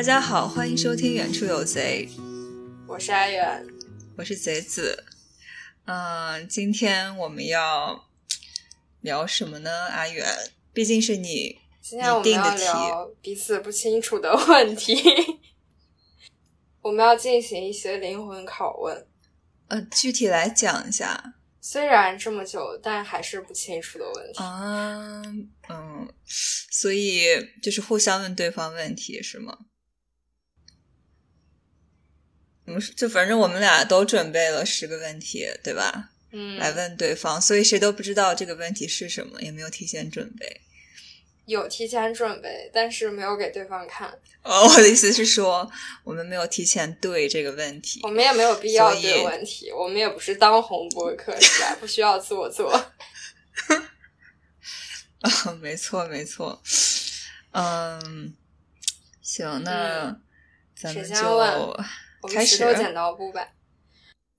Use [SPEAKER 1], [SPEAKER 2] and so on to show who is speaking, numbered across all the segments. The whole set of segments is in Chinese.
[SPEAKER 1] 大家好，欢迎收听《远处有贼》，
[SPEAKER 2] 我是阿远，
[SPEAKER 1] 我是贼子。嗯，今天我们要聊什么呢？阿远，毕竟是你
[SPEAKER 2] 今天我们要聊彼此不清楚的问题，我们要进行一些灵魂拷问。
[SPEAKER 1] 呃，具体来讲一下。
[SPEAKER 2] 虽然这么久，但还是不清楚的问题
[SPEAKER 1] 啊，嗯，所以就是互相问对方问题是吗？我们就反正我们俩都准备了十个问题，对吧？
[SPEAKER 2] 嗯，
[SPEAKER 1] 来问对方，所以谁都不知道这个问题是什么，也没有提前准备。
[SPEAKER 2] 有提前准备，但是没有给对方看。
[SPEAKER 1] 哦，我的意思是说，我们没有提前对这个问题，
[SPEAKER 2] 我们也没有必要对问题，我们也不是当红播客，是吧？不需要做作。
[SPEAKER 1] 啊，没错，没错。嗯，行，那咱们就开始。
[SPEAKER 2] 石头剪刀布吧。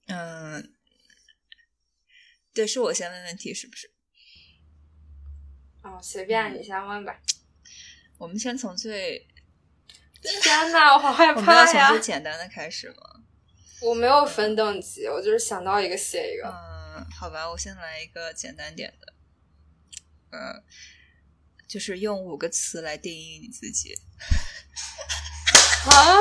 [SPEAKER 1] 嗯，对，是我先问问题，是不是？
[SPEAKER 2] 哦，随便你先问吧。
[SPEAKER 1] 我们先从最……
[SPEAKER 2] 天呐，我好害怕呀！
[SPEAKER 1] 我们要从最简单的开始吗？
[SPEAKER 2] 我没有分等级，我就是想到一个写一个。
[SPEAKER 1] 嗯，好吧，我先来一个简单点的。嗯，就是用五个词来定义你自己。
[SPEAKER 2] 啊？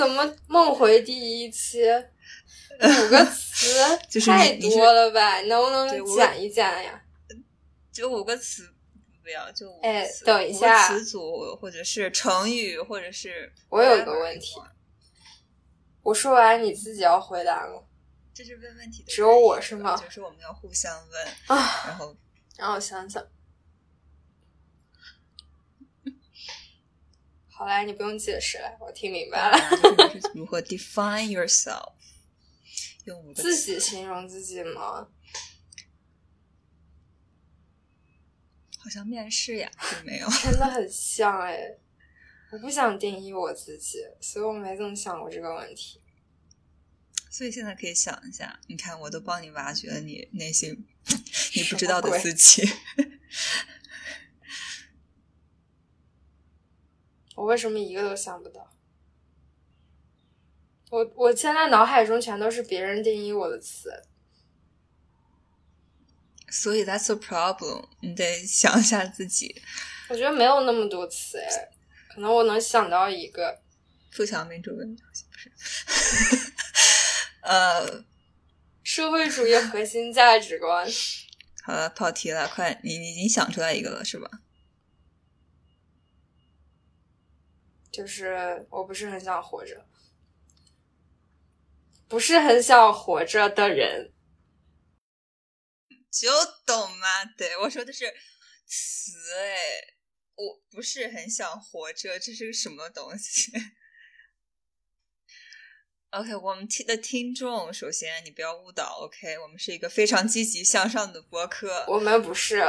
[SPEAKER 2] 怎么梦回第一期？五个词太多了吧？能不能讲一讲呀？
[SPEAKER 1] 就五个词，不要就五
[SPEAKER 2] 个词。等一下，
[SPEAKER 1] 词组或者是成语，或者是……
[SPEAKER 2] 我有一个问题，我说完你自己要回答吗？
[SPEAKER 1] 这是问问题的，
[SPEAKER 2] 只有我是吗？
[SPEAKER 1] 就是我们要互相问
[SPEAKER 2] 啊，
[SPEAKER 1] 然后
[SPEAKER 2] 让我想想。好嘞，你不用解释了，我听明白了。
[SPEAKER 1] 如何 define yourself？用五个
[SPEAKER 2] 自己形容自己吗？
[SPEAKER 1] 好像面试呀，并没有，
[SPEAKER 2] 真的很像哎！我不想定义我自己，所以我没怎么想过这个问题。
[SPEAKER 1] 所以现在可以想一下，你看，我都帮你挖掘了你内心 你不知道的自己。
[SPEAKER 2] 我为什么一个都想不到？我我现在脑海中全都是别人定义我的词。
[SPEAKER 1] 所以 that's a problem，你得想一下自己。
[SPEAKER 2] 我觉得没有那么多词哎，可能我能想到一个。
[SPEAKER 1] 富强民主问题不是？呃，
[SPEAKER 2] 社会主义核心价值观。
[SPEAKER 1] 好了，跑题了，快，你你已经想出来一个了是吧？
[SPEAKER 2] 就是我不是很想活着，不是很想活着的人。
[SPEAKER 1] 就懂吗？对我说的是词哎，我不是很想活着，这是个什么东西？OK，我们听的听众，首先你不要误导，OK，我们是一个非常积极向上的播客，
[SPEAKER 2] 我们不是。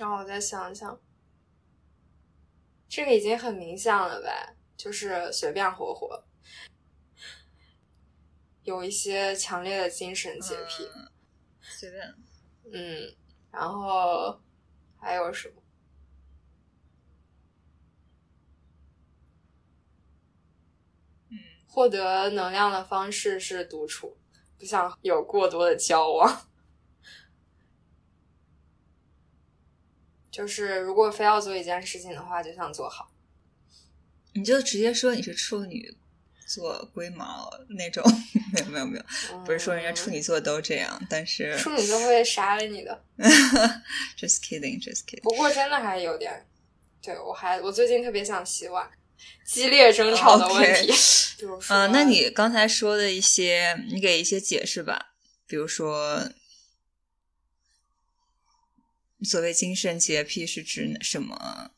[SPEAKER 2] 让我再想想，这个已经很明显了呗？就是随便活活。有一些强烈的精神洁癖，
[SPEAKER 1] 随便，
[SPEAKER 2] 嗯，然后还有什么？
[SPEAKER 1] 嗯，
[SPEAKER 2] 获得能量的方式是独处，不想有过多的交往。就是如果非要做一件事情的话，就想做好。
[SPEAKER 1] 你就直接说你是处女。座龟毛那种，没有没有没有，不是说人家处女座都这样，但是
[SPEAKER 2] 处女座会杀了你的。
[SPEAKER 1] Just kidding, just kidding。
[SPEAKER 2] 不过真的还有点，对我还我最近特别想洗碗，激烈争吵的问题。
[SPEAKER 1] 嗯，那你刚才说的一些，你给一些解释吧。比如说，所谓精神洁癖是指什么？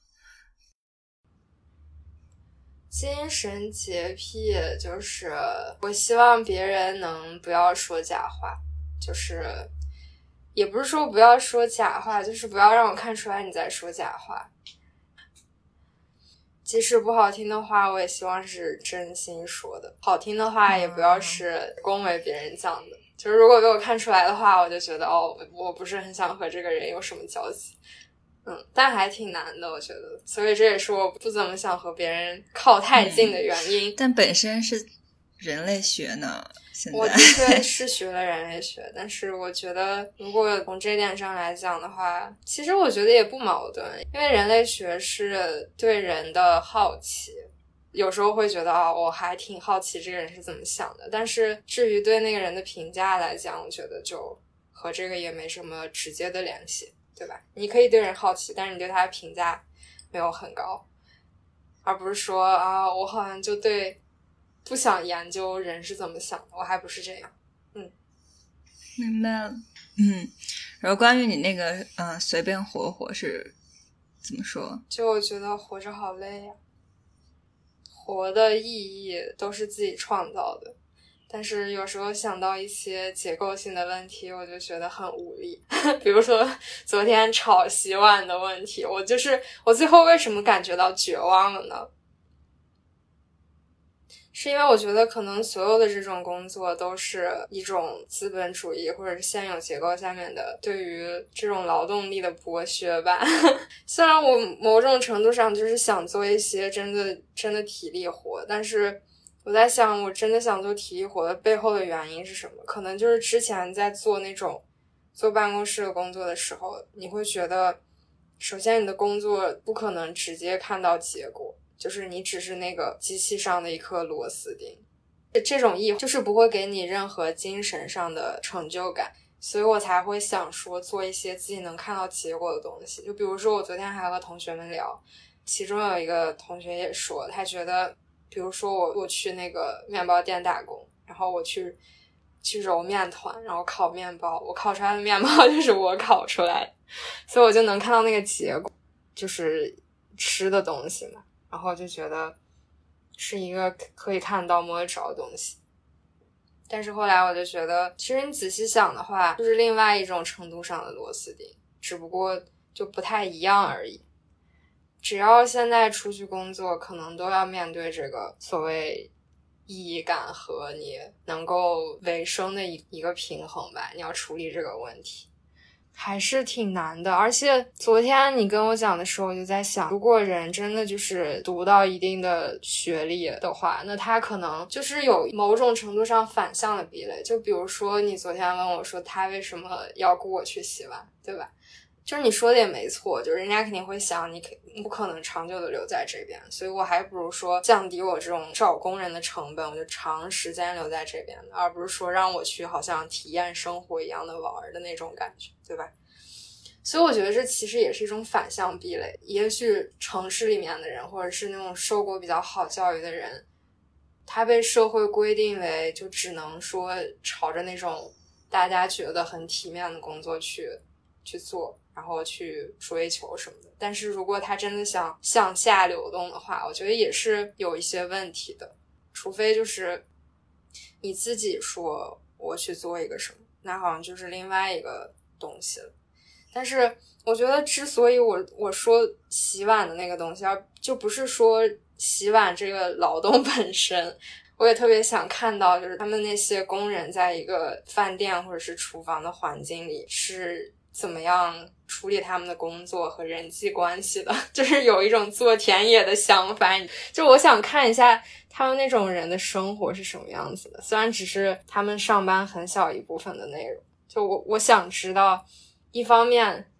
[SPEAKER 2] 精神洁癖就是我希望别人能不要说假话，就是也不是说不要说假话，就是不要让我看出来你在说假话。即使不好听的话，我也希望是真心说的；好听的话，也不要是恭维别人讲的。就是如果给我看出来的话，我就觉得哦，我不是很想和这个人有什么交集。嗯，但还挺难的，我觉得，所以这也是我不怎么想和别人靠太近的原因。
[SPEAKER 1] 但本身是人类学呢，
[SPEAKER 2] 我的确 是学了人类学，但是我觉得，如果从这点上来讲的话，其实我觉得也不矛盾，因为人类学是对人的好奇，有时候会觉得啊，我还挺好奇这个人是怎么想的。但是至于对那个人的评价来讲，我觉得就和这个也没什么直接的联系。对吧？你可以对人好奇，但是你对他的评价没有很高，而不是说啊，我好像就对不想研究人是怎么想的，我还不是这样。嗯，
[SPEAKER 1] 明白了。嗯，然后关于你那个嗯，随便活活是怎么说？
[SPEAKER 2] 就我觉得活着好累呀，活的意义都是自己创造的。但是有时候想到一些结构性的问题，我就觉得很无力。比如说昨天炒洗碗的问题，我就是我最后为什么感觉到绝望了呢？是因为我觉得可能所有的这种工作都是一种资本主义或者是现有结构下面的对于这种劳动力的剥削吧。虽然我某种程度上就是想做一些真的真的体力活，但是。我在想，我真的想做体力活的背后的原因是什么？可能就是之前在做那种坐办公室的工作的时候，你会觉得，首先你的工作不可能直接看到结果，就是你只是那个机器上的一颗螺丝钉，这种意就是不会给你任何精神上的成就感，所以我才会想说做一些自己能看到结果的东西。就比如说，我昨天还和同学们聊，其中有一个同学也说，他觉得。比如说我我去那个面包店打工，然后我去去揉面团，然后烤面包，我烤出来的面包 就是我烤出来的，所以我就能看到那个结果，就是吃的东西嘛，然后就觉得是一个可以看到摸得着的东西。但是后来我就觉得，其实你仔细想的话，就是另外一种程度上的螺丝钉，只不过就不太一样而已。只要现在出去工作，可能都要面对这个所谓意义感和你能够维生的一一个平衡吧。你要处理这个问题，还是挺难的。而且昨天你跟我讲的时候，我就在想，如果人真的就是读到一定的学历的话，那他可能就是有某种程度上反向的壁垒。就比如说，你昨天问我说他为什么要雇我去洗碗，对吧？就是你说的也没错，就是人家肯定会想你肯不可能长久的留在这边，所以我还不如说降低我这种找工人的成本，我就长时间留在这边，而不是说让我去好像体验生活一样的玩的那种感觉，对吧？所以我觉得这其实也是一种反向壁垒。也许城市里面的人，或者是那种受过比较好教育的人，他被社会规定为就只能说朝着那种大家觉得很体面的工作去去做。然后去追求什么的，但是如果他真的想向下流动的话，我觉得也是有一些问题的。除非就是你自己说我去做一个什么，那好像就是另外一个东西了。但是我觉得，之所以我我说洗碗的那个东西，而就不是说洗碗这个劳动 本身，我也特别想看到，就是他们那些工人在一个饭店或者是厨房的环境里是。怎么样处理他们的工作和人际关系的？就是有一种做田野的想法，就我想看一下他们那种人的生活是什么样子的。虽然只是他们上班很小一部分的内容，就我我想知道，一方面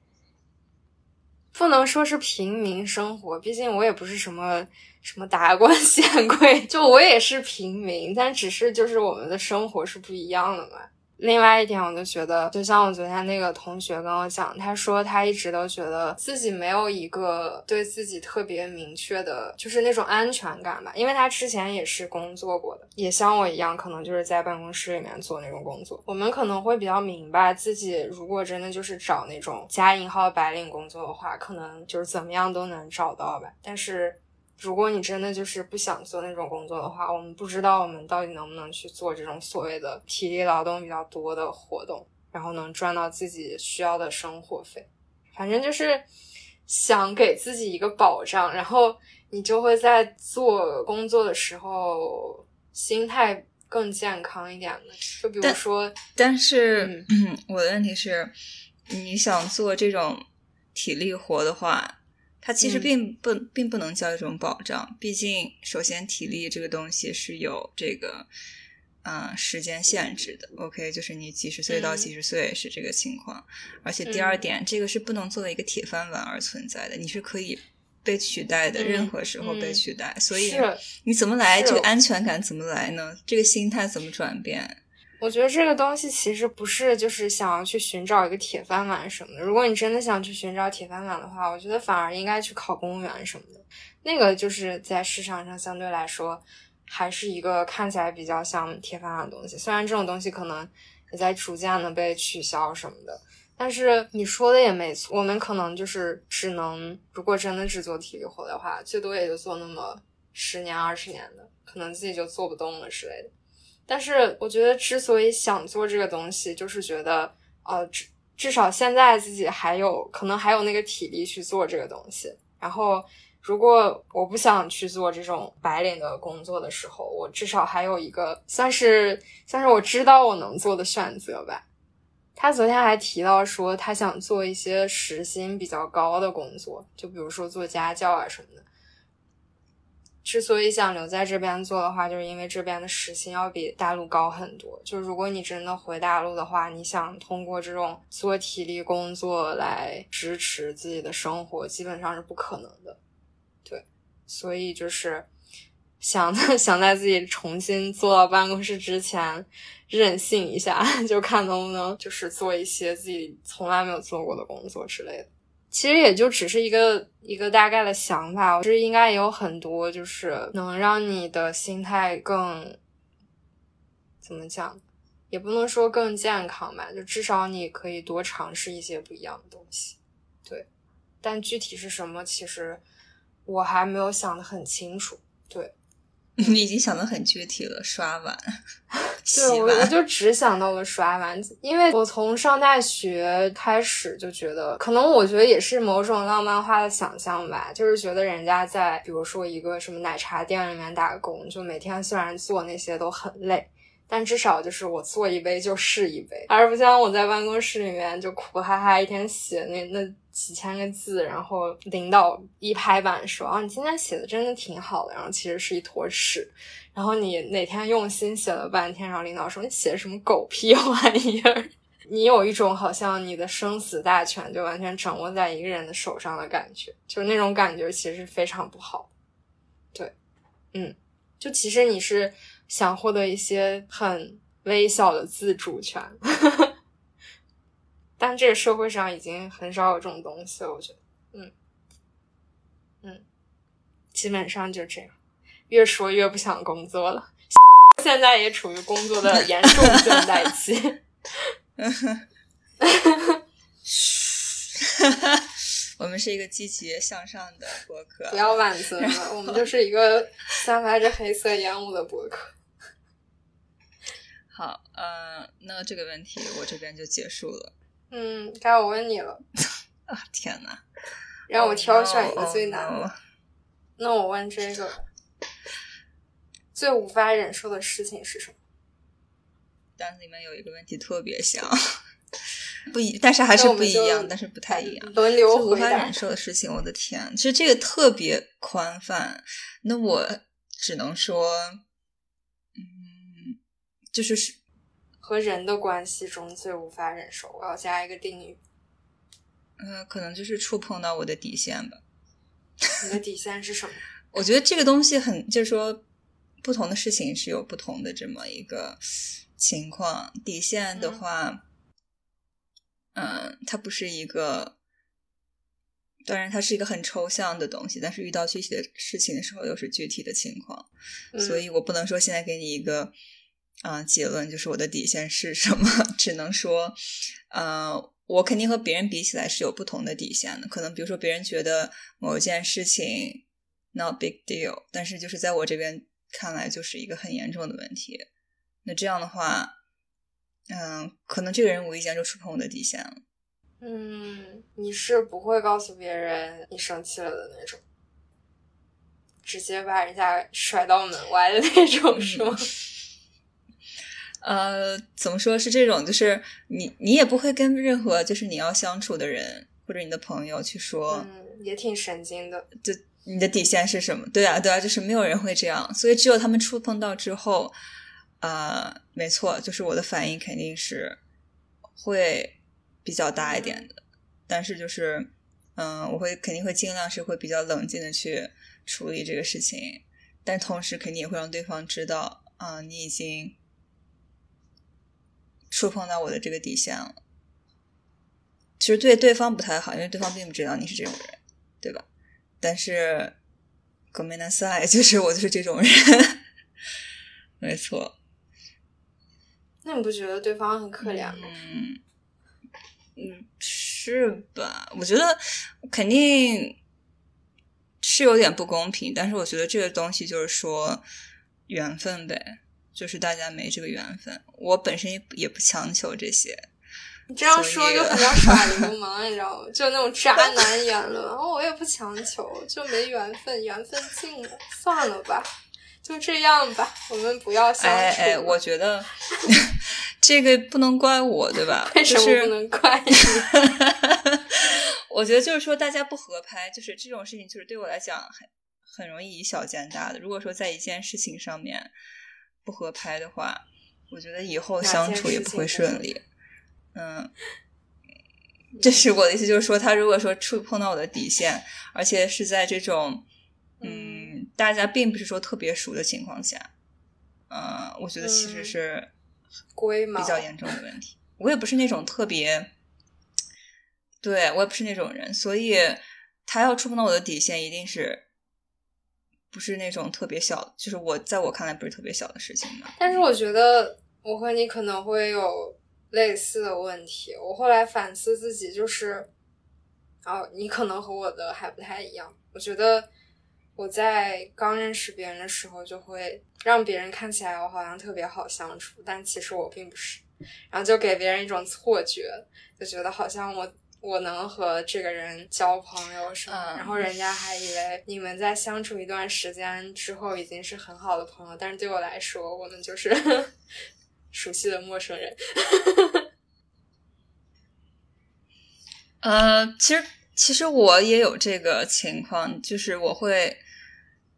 [SPEAKER 2] 不能说是平民生活，毕竟我也不是什么什么达官显贵，就我也是平民，但只是就是我们的生活是不一样的嘛。另外一点，我就觉得，就像我昨天那个同学跟我讲，他说他一直都觉得自己没有一个对自己特别明确的，就是那种安全感吧。因为他之前也是工作过的，也像我一样，可能就是在办公室里面做那种工作。我们可能会比较明白自己，如果真的就是找那种加引号白领工作的话，可能就是怎么样都能找到吧。但是。如果你真的就是不想做那种工作的话，我们不知道我们到底能不能去做这种所谓的体力劳动比较多的活动，然后能赚到自己需要的生活费。反正就是想给自己一个保障，然后你就会在做工作的时候心态更健康一点的。就比如说，
[SPEAKER 1] 但是，嗯，我的问题是，你想做这种体力活的话，它其实并不并不能叫一种保障。毕竟，首先体力这个东西是有这个。嗯，时间限制的，OK，就是你几十岁到几十岁是这个情况，而且第二点，这个是不能作为一个铁饭碗而存在的，你是可以被取代的，任何时候被取代，所以你怎么来这个安全感怎么来呢？这个心态怎么转变？
[SPEAKER 2] 我觉得这个东西其实不是就是想要去寻找一个铁饭碗什么的，如果你真的想去寻找铁饭碗的话，我觉得反而应该去考公务员什么的，那个就是在市场上相对来说。还是一个看起来比较像铁饭碗的东西，虽然这种东西可能也在逐渐的被取消什么的，但是你说的也没错，我们可能就是只能，如果真的只做体力活的话，最多也就做那么十年二十年的，可能自己就做不动了之类的。但是我觉得，之所以想做这个东西，就是觉得，呃，至至少现在自己还有可能还有那个体力去做这个东西，然后。如果我不想去做这种白领的工作的时候，我至少还有一个算是算是我知道我能做的选择吧。他昨天还提到说，他想做一些时薪比较高的工作，就比如说做家教啊什么的。之所以想留在这边做的话，就是因为这边的时薪要比大陆高很多。就如果你真的回大陆的话，你想通过这种做体力工作来支持自己的生活，基本上是不可能的。对所以就是想 想在自己重新坐到办公室之前任性一下，就看能不能就是做一些自己从来没有做过的工作之类的。其实也就只是一个一个大概的想法，我觉得应该也有很多就是能让你的心态更怎么讲，也不能说更健康吧，就至少你可以多尝试一些不一样的东西。对，但具体是什么，其实。我还没有想的很清楚，对，
[SPEAKER 1] 你已经想的很具体了，刷碗，
[SPEAKER 2] 对我我就只想到了刷碗，因为我从上大学开始就觉得，可能我觉得也是某种浪漫化的想象吧，就是觉得人家在比如说一个什么奶茶店里面打工，就每天虽然做那些都很累。但至少就是我做一杯就是一杯，而不像我在办公室里面就苦哈哈一天写那那几千个字，然后领导一拍板说啊你今天写的真的挺好的，然后其实是一坨屎，然后你哪天用心写了半天，然后领导说你写什么狗屁 玩意儿，你有一种好像你的生死大权就完全掌握在一个人的手上的感觉，就那种感觉其实非常不好。对，嗯，就其实你是。想获得一些很微小的自主权，但这个社会上已经很少有这种东西了。我觉得，嗯嗯，基本上就这样。越说越不想工作了，现在也处于工作的严重倦怠期。
[SPEAKER 1] 我们是一个积极向上的博客，
[SPEAKER 2] 不要挽尊了，我们就是一个散发着黑色烟雾的博客。
[SPEAKER 1] 好，呃，那这个问题我这边就结束了。
[SPEAKER 2] 嗯，该我问你了。
[SPEAKER 1] 啊，天哪！
[SPEAKER 2] 让我挑选一个最难的。那我问这个：最无法忍受的事情是什么？
[SPEAKER 1] 单子里面有一个问题特别像，不一，但是还是不一样，但是不太一样。
[SPEAKER 2] 轮流
[SPEAKER 1] 无法忍受的事情，我的天，其实这个特别宽泛。那我只能说。就是是
[SPEAKER 2] 和人的关系中最无法忍受，我要加一个定语。
[SPEAKER 1] 嗯，可能就是触碰到我的底线吧。
[SPEAKER 2] 你的底线是什么？
[SPEAKER 1] 我觉得这个东西很，就是说，不同的事情是有不同的这么一个情况。底线的话，嗯，它不是一个，当然它是一个很抽象的东西，但是遇到具体的事情的时候，又是具体的情况，所以我不能说现在给你一个。啊，结论就是我的底线是什么？只能说，呃，我肯定和别人比起来是有不同的底线的。可能比如说，别人觉得某一件事情 not big deal，但是就是在我这边看来就是一个很严重的问题。那这样的话，嗯，可能这个人无意间就触碰我的底线了。
[SPEAKER 2] 嗯，你是不会告诉别人你生气了的那种，直接把人家甩到门外的那种，是吗？
[SPEAKER 1] 呃，怎么说是这种？就是你你也不会跟任何就是你要相处的人或者你的朋友去说，
[SPEAKER 2] 嗯，也挺神经的。
[SPEAKER 1] 就你的底线是什么？对啊，对啊，就是没有人会这样，所以只有他们触碰到之后，啊，没错，就是我的反应肯定是会比较大一点的，但是就是嗯，我会肯定会尽量是会比较冷静的去处理这个事情，但同时肯定也会让对方知道啊，你已经触碰到我的这个底线了。其实对对方不太好，因为对方并不知道你是这种人，对吧？但是，ごめんなさい，就是我就是这种人，没错。
[SPEAKER 2] 那你不觉得对方很可怜吗？
[SPEAKER 1] 嗯，嗯，是吧？我觉得肯定是有点不公平，但是我觉得这个东西就是说缘分呗， 就是大家没这个缘分。我本身也也不强求这些。
[SPEAKER 2] 你这样说就很像 耍流氓，你知道吗？就那种渣男言论。然后我也不强求，就没缘分，缘分尽了，算了吧，就这样吧，我们不要相处。
[SPEAKER 1] 哎哎，我觉得 这个不能怪我，对吧？
[SPEAKER 2] 为什么不能怪你？
[SPEAKER 1] 我觉得就是说，大家不合拍，就是这种事情，就是对我来讲很很容易以小见大的。如果说在一件事情上面不合拍的话，我觉得以后相处也不会顺利。嗯，这是我的意思，就是说，他如果说触碰到我的底线，而且是在这种嗯，大家并不是说特别熟的情况下，嗯，我觉得其实是比较严重的问题。我也不是那种特别，对我也不是那种人，所以他要触碰到我的底线，一定是不是那种特别小，就是我在我看来不是特别小的事情嘛。
[SPEAKER 2] 但是我觉得我和你可能会有。类似的问题，我后来反思自己，就是，哦，你可能和我的还不太一样。我觉得我在刚认识别人的时候，就会让别人看起来我好像特别好相处，但其实我并不是。然后就给别人一种错觉，就觉得好像我我能和这个人交朋友什么，然后人家还以为你们在相处一段时间之后已经是很好的朋友，但是对我来说，我们就是。熟悉的陌生人，
[SPEAKER 1] 呃，其实其实我也有这个情况，就是我会，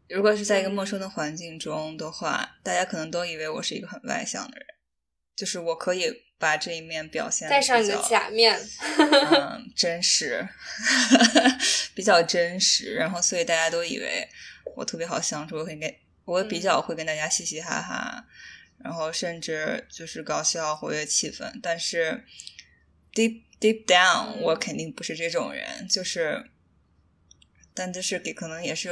[SPEAKER 1] 如果是在一个陌生的环境中的话，大家可能都以为我是一个很外向的人，就是我可以把这一面表现
[SPEAKER 2] 戴上你的假面，
[SPEAKER 1] 嗯，真实，比较真实，然后所以大家都以为我特别好相处，我会跟我比较会跟大家嘻嘻哈哈。然后甚至就是搞笑活跃气氛，但是 deep deep down 我肯定不是这种人，就是，但这是给可能也是，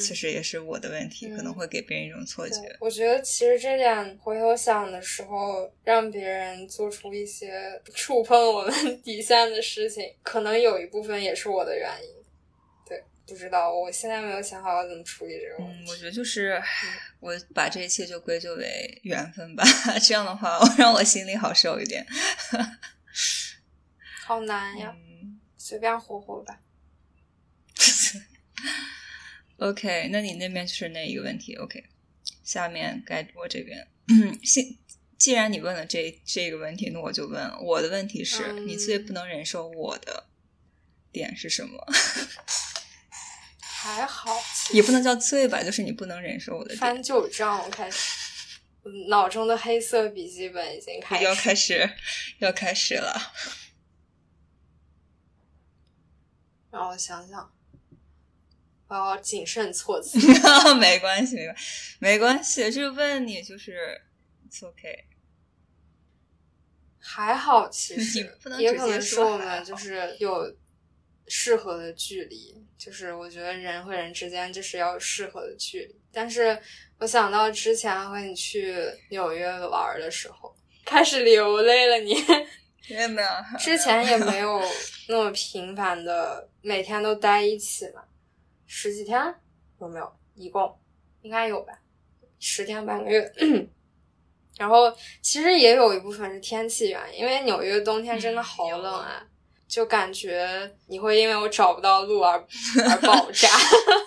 [SPEAKER 1] 其实也是我的问题，可能会给别人一种错觉。
[SPEAKER 2] 我觉得其实这点回头想的时候，让别人做出一些触碰我们 底线的事情，可能有一部分也是我的原因。对不知道，我现在没有想好要怎么处理这个问
[SPEAKER 1] 题。嗯，我觉得就是我把这一切就归咎为缘分吧，这样的话让我心里好受一点。
[SPEAKER 2] 好难呀，随便活活吧。
[SPEAKER 1] OK，那你那边就是那一个问题。OK，下面该我这边。既既然你问了这这个问题，那我就问我的问题是你最不能忍受我的点是什么？
[SPEAKER 2] 还好，
[SPEAKER 1] 也不能叫最吧，就是你不能忍受我的
[SPEAKER 2] 翻旧账。我开始，脑中的黑色笔记本已经开始
[SPEAKER 1] 要开始要开始了。
[SPEAKER 2] 让我想想，我要谨慎措辞。
[SPEAKER 1] 没关系，没关系，没关系。就问你，就是 it's OK。
[SPEAKER 2] 还好，其实也可能是我们就是有适合的距离。就是我觉得人和人之间就是要有适合的距离，但是我想到之前和你去纽约玩的时候，开始流泪了。你
[SPEAKER 1] 也没有，
[SPEAKER 2] 之前也没有那么频繁的每天都待一起嘛，十几天有没有？一共应该有吧，十天半个月。然后其实也有一部分是天气原因，因为纽约冬天真的好冷啊。就感觉你会因为我找不到路而 而爆炸，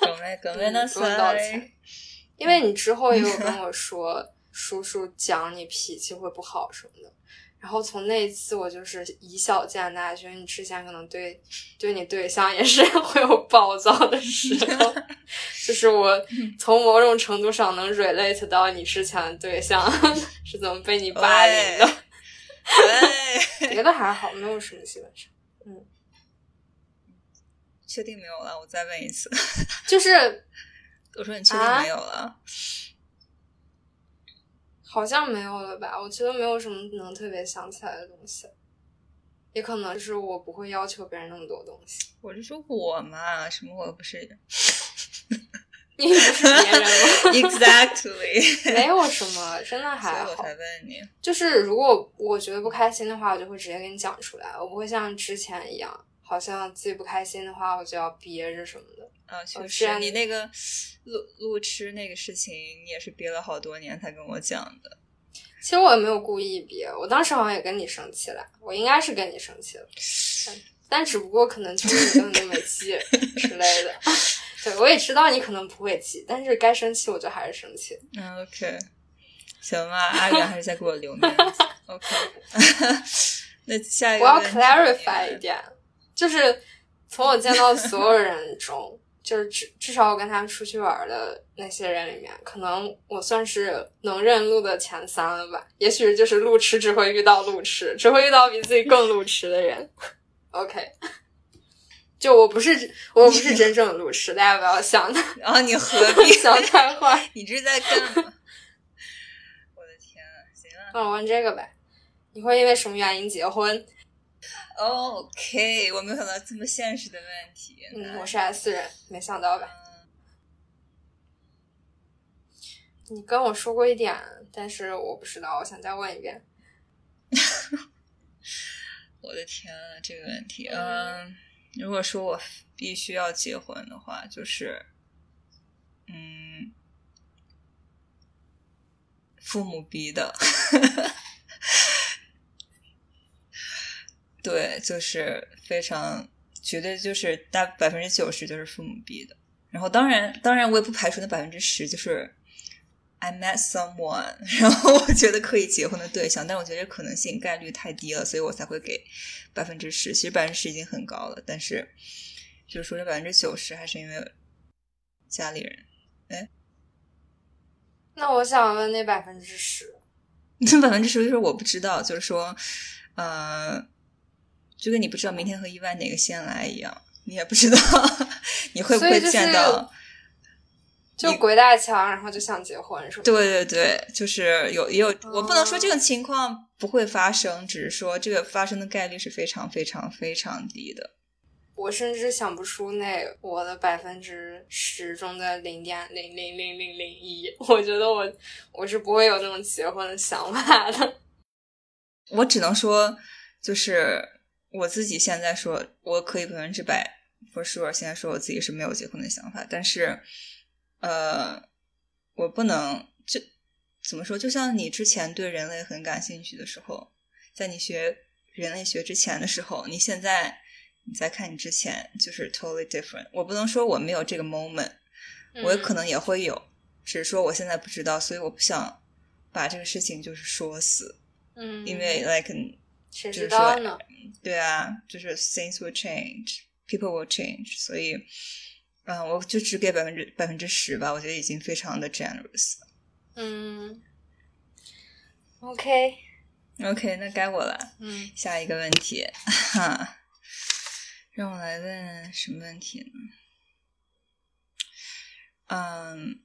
[SPEAKER 2] 不用
[SPEAKER 1] 道
[SPEAKER 2] 歉。因为你之后也有跟我说，叔叔讲你脾气会不好什么的。然后从那一次，我就是以小见大，觉得你之前可能对对你对象也是 会有暴躁的时候，就是我从某种程度上能 relate 到你之前的对象 是怎么被你霸凌的。别的还好，没有什么基本上。嗯，
[SPEAKER 1] 确定没有了？我再问一次。
[SPEAKER 2] 就是
[SPEAKER 1] 我说你确定没有了？
[SPEAKER 2] 好像没有了吧？我觉得没有什么能特别想起来的东西，也可能是我不会要求别人那么多东西。
[SPEAKER 1] 我是说我嘛，什么我不是？
[SPEAKER 2] 你不是别人吗？
[SPEAKER 1] Exactly，
[SPEAKER 2] 没有什么，真的还
[SPEAKER 1] 好。我才问你，
[SPEAKER 2] 就是如果我觉得不开心的话，我就会直接跟你讲出来，我不会像之前一样，好像自己不开心的话，我就要憋着什么的。
[SPEAKER 1] 啊，确实，你那个路路痴那个事情，你也是憋了好多年才跟我讲的。
[SPEAKER 2] 其实我也没有故意憋，我当时好像也跟你生气了，我应该是跟你生气了，但只不过可能就是你根本就没记 之类的。对，我也知道你可能不会记，但是该生气我就还是生气。
[SPEAKER 1] 嗯，OK，行吧，阿远还是在给我留面子。OK，那下一个
[SPEAKER 2] 我要 clarify 一点，就是从我见到所有人中。就是至至少我跟他们出去玩的那些人里面，可能我算是能认路的前三了吧。也许就是路痴只会遇到路痴，只会遇到比自己更路痴的人。OK，就我不是我不是真正的路痴，大家不要想他。
[SPEAKER 1] 然后你何 必
[SPEAKER 2] 想太坏？
[SPEAKER 1] 你这是在干嘛？我的天啊！行了，
[SPEAKER 2] 那我问这个呗，你会因为什么原因结婚
[SPEAKER 1] ？OK，我没有想到这么现实的问题。
[SPEAKER 2] 嗯，我是 S 人，没想到吧？你跟我说过一点，但是我不知道，我想再问一遍。
[SPEAKER 1] 我的天啊，这个问题，嗯，如果说我必须要结婚的话，就是，嗯，父母逼的。对，就是非常绝对，就是大百分之九十就是父母逼的。然后当然，当然我也不排除那百分之十，就是 I met someone，然后我觉得可以结婚的对象，但我觉得可能性概率太低了，所以我才会给百分之十。其实百分之十已经很高了，但是就是说这百分之九十还是因为家里人。哎，
[SPEAKER 2] 那我想问那百分之十，
[SPEAKER 1] 那 百分之十就是我不知道，就是说，呃。就跟你不知道明天和意外哪个先来一样，你也不知道 你会不会见到，
[SPEAKER 2] 就鬼打墙，然后就想结婚是吧？
[SPEAKER 1] 对对对，就是有也有，我不能说这种情况不会发生，只是说这个发生的概率是非常非常非常低的。
[SPEAKER 2] 我甚至想不出那我的百分之十中的零点零零零零零一，我觉得我我是不会有那种结婚的想法的。
[SPEAKER 1] 我只能说，就是。我自己现在说，我可以百分之百 for sure，现在说我自己是没有结婚的想法，但是，呃，我不能就怎么说？就像你之前对人类很感兴趣的时候，在你学人类学之前的时候，你现在你再看你之前，就是 totally different。我不能说我没有这个 moment，我可能也会有，只是说我现在不知道，所以我不想把这个事情就是说死，
[SPEAKER 2] 嗯，
[SPEAKER 1] 因为 like。
[SPEAKER 2] 谁知道呢？
[SPEAKER 1] 对啊，就是 things will change, people will change，所以，嗯，我就只给百分之百分之十吧，我觉得已经非常的 generous。
[SPEAKER 2] 嗯，OK，OK，
[SPEAKER 1] 那该我了。
[SPEAKER 2] 嗯，
[SPEAKER 1] 下一个问题，哈，让我来问什么问题呢？嗯，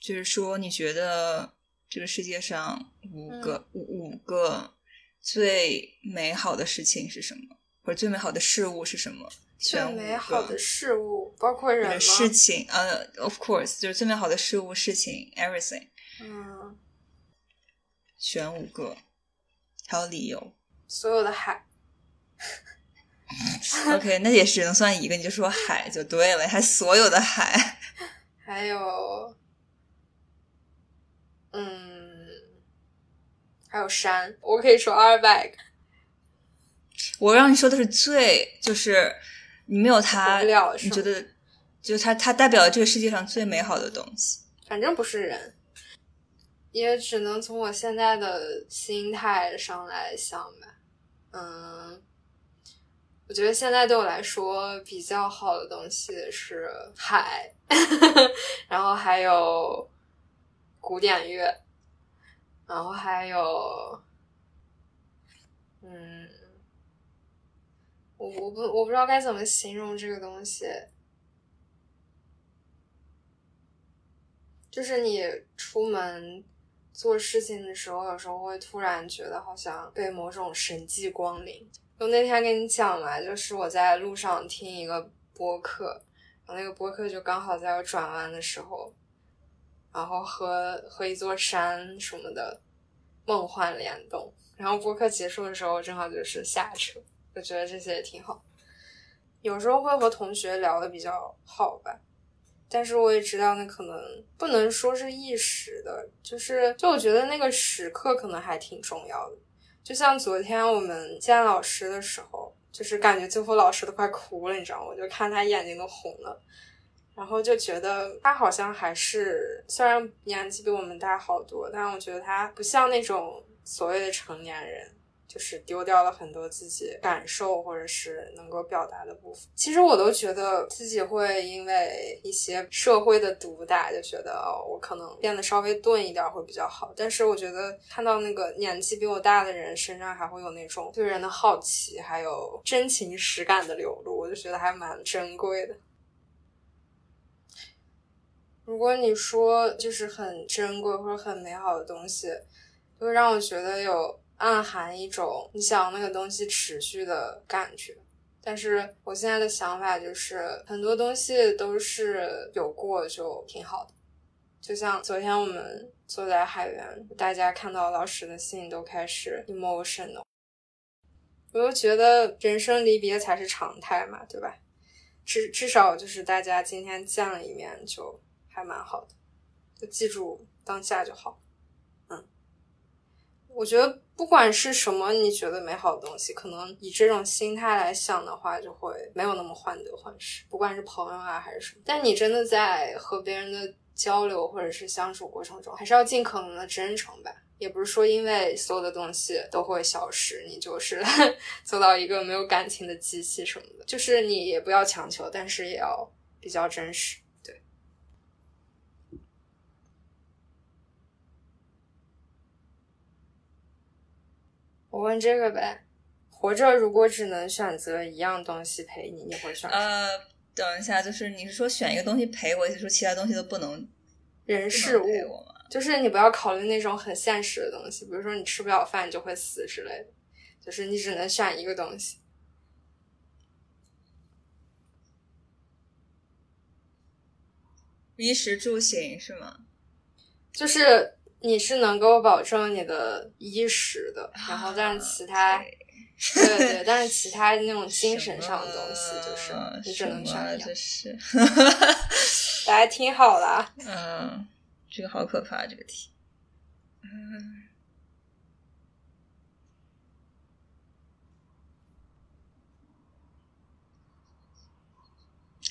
[SPEAKER 1] 就是说，你觉得这个世界上五个五五个。最美好的事情是什么？或者最美好的事物是什么？
[SPEAKER 2] 最美好的事物包括人吗？
[SPEAKER 1] 事情，呃，of course，就是最美好的事物、事情，everything。
[SPEAKER 2] 嗯，
[SPEAKER 1] 选五个，还有理由。
[SPEAKER 2] 所有的海。
[SPEAKER 1] OK，那也只能算一个，你就说海就对了，还所有的海。
[SPEAKER 2] 还有，嗯。还有山，我可以说二百个。
[SPEAKER 1] 我让你说的是最，就是你没有它，你觉得，就是它，它代表了这个世界上最美好的东西。
[SPEAKER 2] 反正不是人。也只能从我现在的心态上来想吧。嗯，我觉得现在对我来说比较好的东西是海，然后还有古典乐，然后还有，嗯，我我不我不知道该怎么形容这个东西。就是你出门做事情的时候，有时候会突然觉得好像被某种神迹光临。就那天跟你讲嘛，就是我在路上听一个播客，然后那个播客就刚好在我转弯的时候，然后和和一座山什么的梦幻联动。然后播客结束的时候，正好就是下车，我觉得这些也挺好。有时候会和同学聊的比较好吧。但是我也知道，那可能不能说是一时的，就是就我觉得那个时刻可能还挺重要的。就像昨天我们见老师的时候，就是感觉最后老师都快哭了，你知道吗？就看他眼睛都红了，然后就觉得他好像还是虽然年纪比我们大好多，但我觉得他不像那种所谓的成年人。就是丢掉了很多自己感受或者是能够表达的部分。其实我都觉得自己会因为一些社会的毒打，就觉得，我可能变得稍微钝一点会比较好。但是我觉得看到那个年纪比我大的人身上还会有那种对人的好奇，还有真情实感的流露，我就觉得还蛮珍贵的。如果你说就是很珍贵或者很美好的东西，就会让我觉得有。暗含一种你想那个东西持续的感觉，但是我现在的想法就是很多东西都是有过就挺好的，就像昨天我们坐在海边，大家看到老师的信都开始 emotional，我就觉得人生离别才是常态嘛，对吧？至至少就是大家今天见了一面就还蛮好的，就记住当下就好。嗯我觉得不管是什么你觉得美好的东西，可能以这种心态来想的话，就会没有那么患得患失。不管是朋友啊还是什么，但你真的在和别人的交流或者是相处过程中，还是要尽可能的真诚吧。也不是说因为所有的东西都会消失，你就是 做到一个没有感情的机器什么的。就是你也不要强求，但是也要比较真实。我问这个呗，活着如果只能选择一样东西陪你，你会选？
[SPEAKER 1] 呃，等一下，就是你是说选一个东西陪我，还是说其他东西都不能？
[SPEAKER 2] 人事物，就是你不要考虑那种很现实的东西，比如说你吃不了饭你就会死之类的，就是你只能选一个东西。
[SPEAKER 1] 衣食住行是吗？
[SPEAKER 2] 就是。你是能够保证你的衣食的，然后但是其他，对对，但是其他那种精神上的东西，就是你只能选一
[SPEAKER 1] 是，
[SPEAKER 2] 大家听好了。
[SPEAKER 1] 嗯，这个好可怕，这个题。嗯，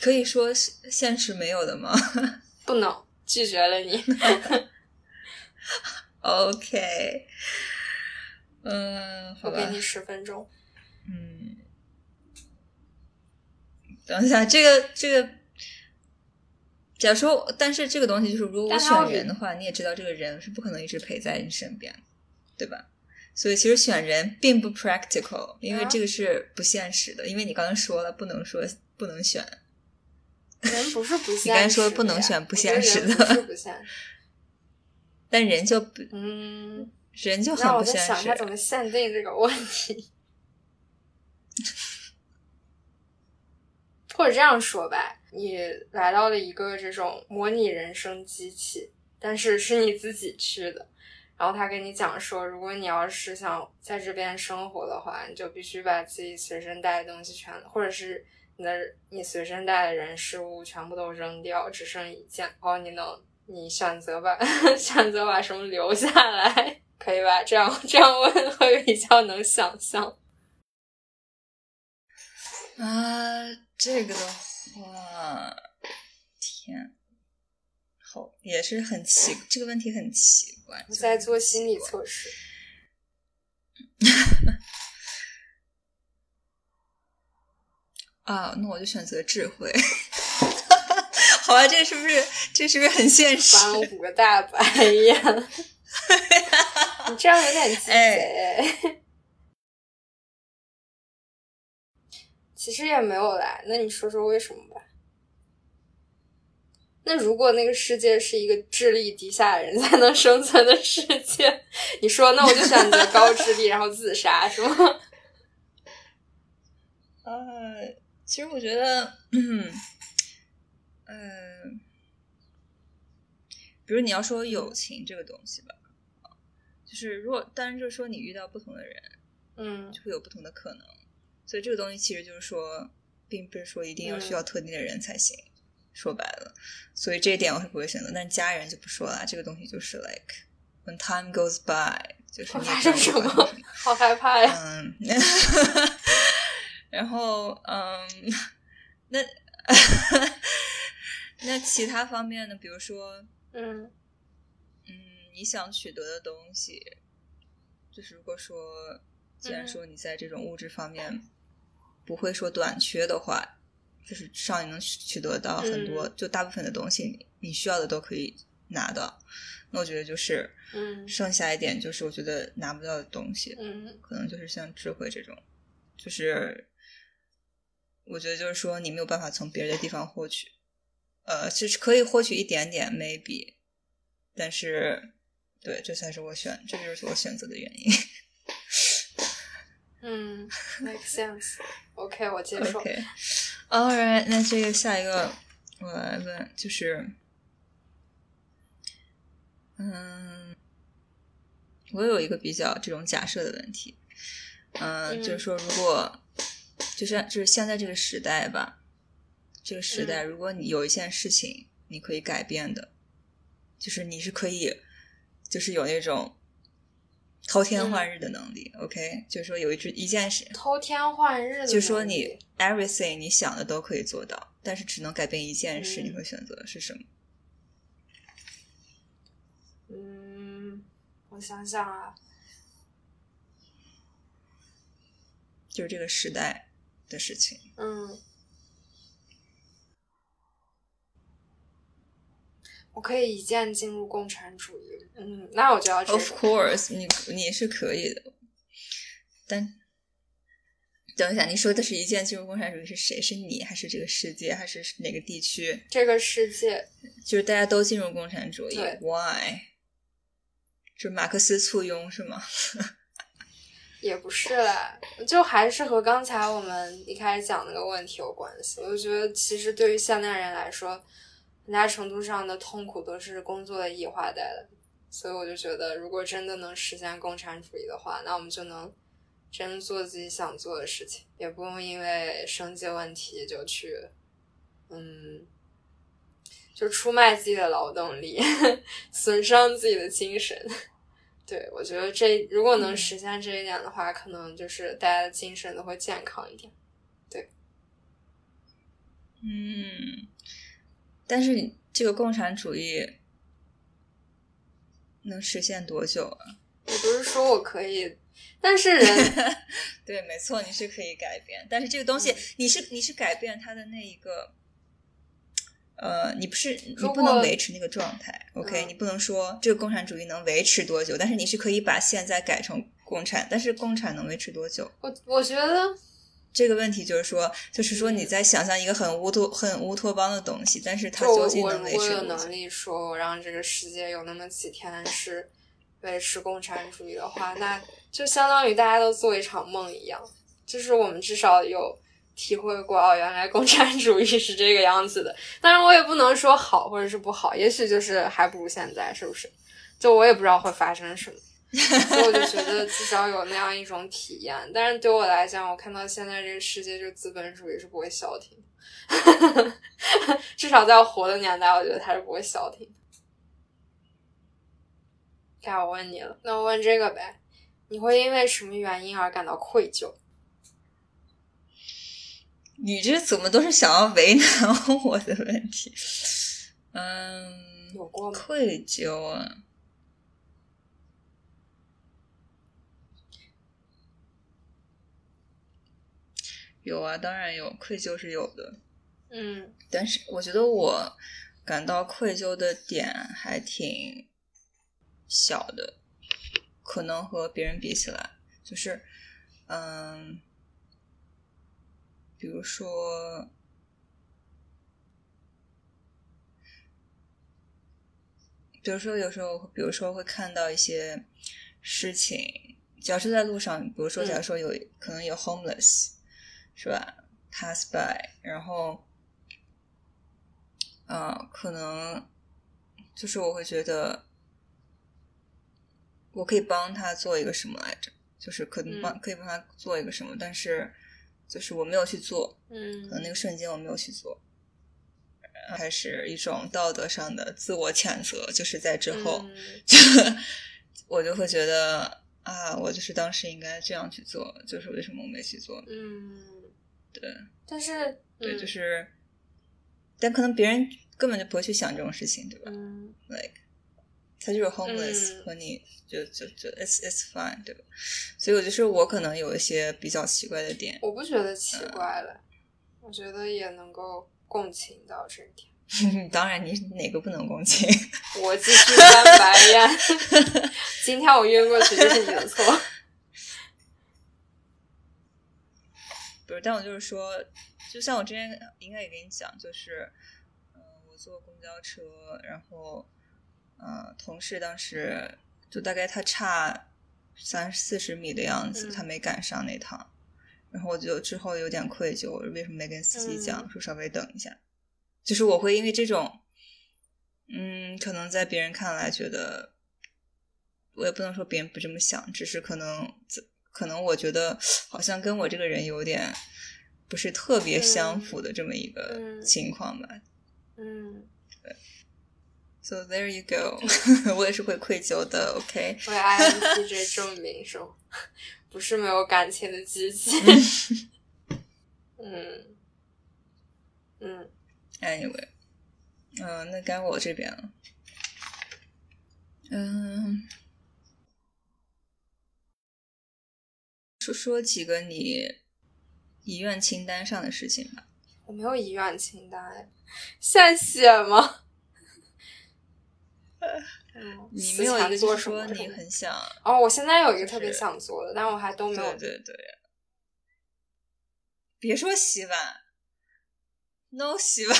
[SPEAKER 1] 可以说现实没有的吗？
[SPEAKER 2] 不能，拒绝了你。
[SPEAKER 1] OK，嗯，
[SPEAKER 2] 我给你十分钟。
[SPEAKER 1] 嗯，等一下，这个这个，假如说，但是这个东西就是，如果我选人的话，你也知道，这个人是不可能一直陪在你身边，对吧？所以其实选人并不 practical，因为这个是不现实的。因为你刚刚说了，不能说不能选。
[SPEAKER 2] 人不是不现实，
[SPEAKER 1] 你刚才说不能选不现实的，
[SPEAKER 2] 不现实。
[SPEAKER 1] 但人就不，
[SPEAKER 2] 嗯，
[SPEAKER 1] 人就很不现实。
[SPEAKER 2] 我在想他怎么限定这个问题，或者这样说吧，你来到了一个这种模拟人生机器，但是是你自己去的，然后他跟你讲说，如果你要是想在这边生活的话，你就必须把自己随身带的东西全，或者是你的你随身带的人事物全部都扔掉，只剩一件，然后你能。你选择把 选择把什么留下来，可以吧？这样 这样问会比较能想象。
[SPEAKER 1] 啊，这个的话，天，好，也是很奇，这个问题很奇怪。
[SPEAKER 2] 我在做心理测试。
[SPEAKER 1] 啊，那我就选择智慧。好啊，这是不是这是不是很现实？
[SPEAKER 2] 翻五个大白眼，你这样有点鸡贼。其实也没有啦，那你说说为什么吧？那如果那个世界是一个智力低下的人 才能生存的世界，你说那我就选择高智力然后自杀是吗？
[SPEAKER 1] 呃，其实我觉得，嗯。嗯，比如你要说友情这个东西吧，就是如果当然就是说你遇到不同的人，
[SPEAKER 2] 嗯，
[SPEAKER 1] 就会有不同的可能，所以这个东西其实就是说，并不是说一定要需要特定的人才行。说白了，所以这一点我是不会选择。但家人就不说了，这个东西就是 like when time goes by，就是
[SPEAKER 2] 发生什么，好害怕呀。
[SPEAKER 1] 嗯，然后嗯，那。那其他方面呢？比如说，
[SPEAKER 2] 嗯
[SPEAKER 1] 嗯，你想取得的东西，就是如果说，既然说你在这种物质方面不会说短缺的话，就是至少你能取得到很多，就大部分的东西，你你需要的都可以拿到。那我觉得就是，
[SPEAKER 2] 嗯，
[SPEAKER 1] 剩下一点就是我觉得拿不到的东西，
[SPEAKER 2] 嗯，
[SPEAKER 1] 可能就是像智慧这种，就是我觉得就是说你没有办法从别的地方获取。呃，其实可以获取一点点，maybe，但是，对，这才是我选，这就是我选择的原因。
[SPEAKER 2] 嗯，make sense。OK，我接受。
[SPEAKER 1] OK，All right，那这个下一个我来问，就是，嗯，我有一个比较这种假设的问题，嗯，就是说，如果就是就是现在这个时代吧。这个时代，如果你有一件事情你可以改变的，就是你是可以，就是有那种偷天换日的能力。OK，就是说有一只一件事
[SPEAKER 2] 偷天换日，
[SPEAKER 1] 就说你 everything 你想的都可以做到，但是只能改变一件事，你会选择是什么？
[SPEAKER 2] 嗯，我想想啊，
[SPEAKER 1] 就是这个时代的事情。
[SPEAKER 2] 嗯。我可以一键进入共产主义，嗯，那我就要。
[SPEAKER 1] Of course，你你是可以的，但等一下，你说的是一键进入共产主义是谁？是你还是这个世界还是哪个地区？
[SPEAKER 2] 这个世界
[SPEAKER 1] 就是大家都进入共产主义
[SPEAKER 2] ？Why？
[SPEAKER 1] 就马克思簇拥是吗？
[SPEAKER 2] 也不是啦，就还是和刚才我们一开始讲那个问题有关系。我就觉得，其实对于现代人来说。很大程度上的痛苦都是工作的异化带来的，所以我就觉得，如果真的能实现共产主义的话，那我们就能真做自己想做的事情，也不用因为生计问题就去，嗯，就出卖自己的劳动力，损伤自己的精神。对我觉得这如果能实现这一点的话，可能就是大家的精神都会健康一点。对，
[SPEAKER 1] 嗯。但是你这个共产主义能实现多久啊？
[SPEAKER 2] 我不是说我可以，但是人
[SPEAKER 1] 对，没错，你是可以改变。但是这个东西，你是你是改变它的那一个，呃，你不是你不能维持那个状态。OK，你不能说这个共产主义能维持多久，但是你是可以把现在改成共产，但是共产能维持多久？
[SPEAKER 2] 我我觉得。
[SPEAKER 1] 这个问题就是说，就是说你在想象一个很乌托、很乌托邦的东西，但是它究竟能维持？
[SPEAKER 2] 我有能力说，我让这个世界有那么几天是维持共产主义的话，那就相当于大家都做一场梦一样。就是我们至少有体会过，哦，原来共产主义是这个样子的。当然，我也不能说好或者是不好，也许就是还不如现在，是不是？就我也不知道会发生什么。所以我就觉 得至少有那样一种体验，但是对我来讲，我看到现在这个世界，这个资本主义是不会消停。至少在我活的年代，我觉得它是不会消停。该我问你了，那我问这个呗，你会因为什么原因而感到愧疚？
[SPEAKER 1] 你这怎么都是想要为难我的问题？嗯，嗯，
[SPEAKER 2] 有过吗？
[SPEAKER 1] 愧疚啊，有啊，当然有，愧疚是有的。
[SPEAKER 2] 嗯
[SPEAKER 1] 但是我觉得我感到愧疚的点还挺小的，可能和别人比起来，就是嗯，比如说，比如说有时候，比如说会看到一些事情，只要是在路上，比如说，假如说有、可能有 homeless，是吧？pass by，然后。呃，可能就是我会觉得，我可以帮他做一个什么来着？就是可能帮、可以帮他做一个什么，但是就是我没有去做，
[SPEAKER 2] 嗯
[SPEAKER 1] 可能那个瞬间我没有去做，开始一种道德上的自我谴责，就是在之后，
[SPEAKER 2] 嗯
[SPEAKER 1] 就我就会觉得啊，我就是当时应该这样去做，就是为什么我没去做？
[SPEAKER 2] 嗯，
[SPEAKER 1] 对
[SPEAKER 2] 但是
[SPEAKER 1] 对，
[SPEAKER 2] 嗯
[SPEAKER 1] 就是，但可能别人根本就不会去想这种事情，对吧？
[SPEAKER 2] 嗯
[SPEAKER 1] like 他就是 homeless、
[SPEAKER 2] 嗯
[SPEAKER 1] 和你就就就 it's it's fine 对吧？所以我就是我可能有一些比较奇怪的点，
[SPEAKER 2] 我不觉得奇怪了，我觉得也能够共情到这一点。
[SPEAKER 1] 当然你哪个不能共情？
[SPEAKER 2] 我继续翻白眼，今天我晕过去就是你的错。
[SPEAKER 1] 不是，但我就是说，就像我之前应该也跟你讲，就是嗯、呃我坐公交车，然后呃同事当时就大概他差三四十米的样子，
[SPEAKER 2] 嗯
[SPEAKER 1] 他没赶上那趟。然后我就之后有点愧疚，我为什么没跟司机讲，
[SPEAKER 2] 嗯
[SPEAKER 1] 说稍微等一下？就是我会因为这种，嗯，可能在别人看来觉得，我也不能说别人不这么想，只是可能可能我觉得好像跟我这个人有点不是特别相符的这么一个
[SPEAKER 2] 嗯
[SPEAKER 1] 情况吧。
[SPEAKER 2] 嗯
[SPEAKER 1] ，So there you go，我也是会愧疚的。OK，
[SPEAKER 2] 为 INTJ 证明说？不是没有感情的机器。嗯嗯
[SPEAKER 1] Anyway，嗯、那该我这边了。嗯，说说几个你遗愿清单上的事情吧。
[SPEAKER 2] 我没有遗愿清单哎，现在写吗？嗯，
[SPEAKER 1] 你没有一个说你很想，
[SPEAKER 2] 哦，我现在有一个特别想做的，但我还都没有
[SPEAKER 1] 对对对，别说洗碗，no 洗碗，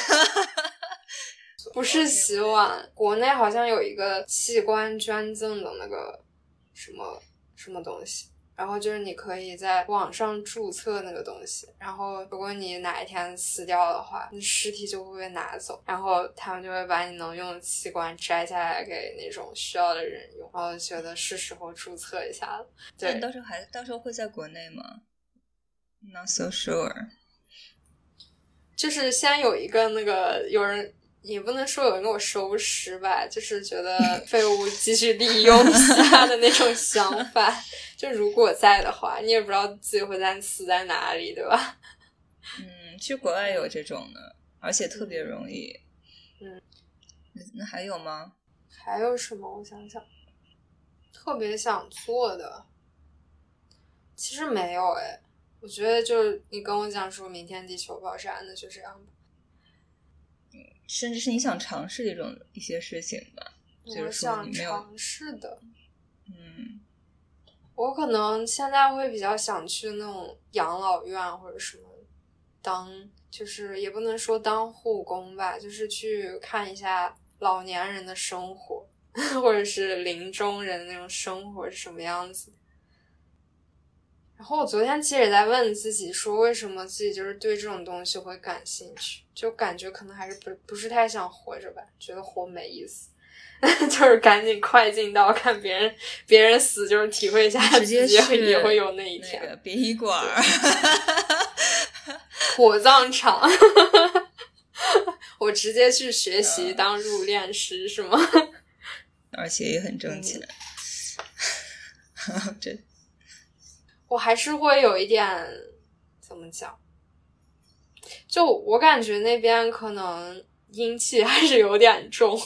[SPEAKER 2] 不是洗碗，国内好像有一个器官捐赠的那个什么什么东西，然后就是你可以在网上注册那个东西，然后如果你哪一天死掉的话，你尸体就会被拿走，然后他们就会把你能用的器官摘下来给那种需要的人用，然后就觉得是时候注册一下了。对
[SPEAKER 1] 那你，到时候还到时候会在国内吗？Not so sure。
[SPEAKER 2] 就是先有一个那个有人，也不能说有人给我收尸吧，就是觉得废物继续利用一下的那种想法。就如果在的话，你也不知道自己会在死在哪里，对吧？
[SPEAKER 1] 嗯，去国外有这种的，而且特别容易。
[SPEAKER 2] 嗯
[SPEAKER 1] 那，那还有吗？
[SPEAKER 2] 还有什么？我想想，特别想做的，其实没有哎。我觉得就是你跟我讲说明天地球爆炸，那就这样吧。
[SPEAKER 1] 甚至是你想尝试的一种一些事情吧。就是说
[SPEAKER 2] 我想
[SPEAKER 1] 你没有
[SPEAKER 2] 尝试的。
[SPEAKER 1] 嗯
[SPEAKER 2] 我可能现在会比较想去那种养老院或者什么，当就是也不能说当护工吧，就是去看一下老年人的生活，或者是临终人那种生活是什么样子的。然后我昨天其实也在问自己，说为什么自己就是对这种东西会感兴趣，就感觉可能还是不不是太想活着吧，觉得活没意思。就是赶紧快进到看别人别人死，就是体会一下自己也会也会有那一
[SPEAKER 1] 那
[SPEAKER 2] 天。
[SPEAKER 1] 个殡仪馆儿，
[SPEAKER 2] 火葬场，我直接去学
[SPEAKER 1] 嗯
[SPEAKER 2] 习当入殓师是吗？
[SPEAKER 1] 而且也很挣钱。
[SPEAKER 2] 嗯
[SPEAKER 1] 这
[SPEAKER 2] 我还是会有一点怎么讲？就我感觉那边可能阴气还是有点重，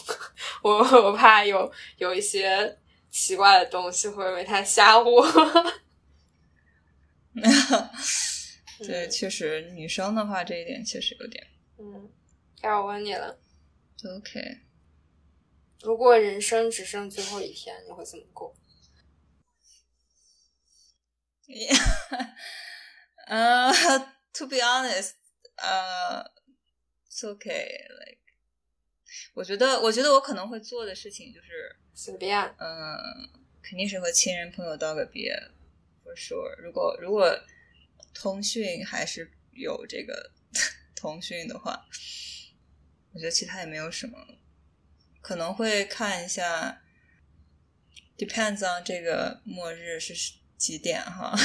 [SPEAKER 2] 我我怕有有一些奇怪的东西会被他吓唬。
[SPEAKER 1] 对，确实，女生的话这一点确实有点。
[SPEAKER 2] 嗯，该我问你了。
[SPEAKER 1] OK，
[SPEAKER 2] 如果人生只剩最后一天，你会怎么过？
[SPEAKER 1] 呃，To be honest，呃，It's OK，like，我觉得，我觉得我可能会做的事情就是
[SPEAKER 2] 随便，
[SPEAKER 1] 嗯，肯定是和亲人朋友道个别，For sure。如果如果通讯还是有这个 通讯的话，我觉得其他也没有什么，可能会看一下，depends on 这个末日是几点哈。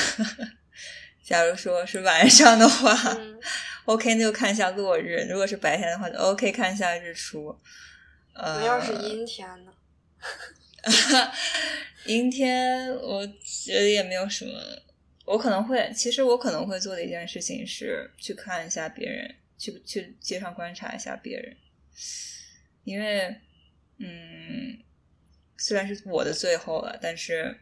[SPEAKER 1] 假如说是晚上的话，OK，那就看一下落日；如果是白天的话，就 OK 看一下日出。呃，
[SPEAKER 2] 要是阴天呢？
[SPEAKER 1] 阴天，我觉得也没有什么。我可能会，其实我可能会做的一件事情是去看一下别人，去去街上观察一下别人，因为，嗯，虽然是我的最后了，但是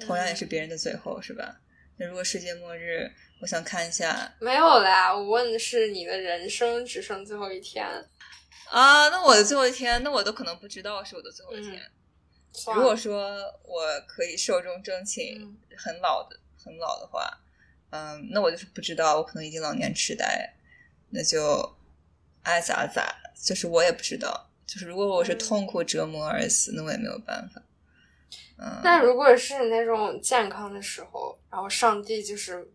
[SPEAKER 1] 同样也是别人的最后，是吧？那如果世界末日，我想看一下。
[SPEAKER 2] 没有啦，我问的是你的人生只剩最后一天
[SPEAKER 1] 啊。那我的最后一天，那我都可能不知道是我的最后一天。如果说我可以寿终正寝，很老的。很老的话，嗯，那我就是不知道，我可能已经老年痴呆，那就爱咋咋，就是我也不知道，就是如果我是痛苦折磨而死，那我也没有办法。嗯，
[SPEAKER 2] 那如果是那种健康的时候，然后上帝就是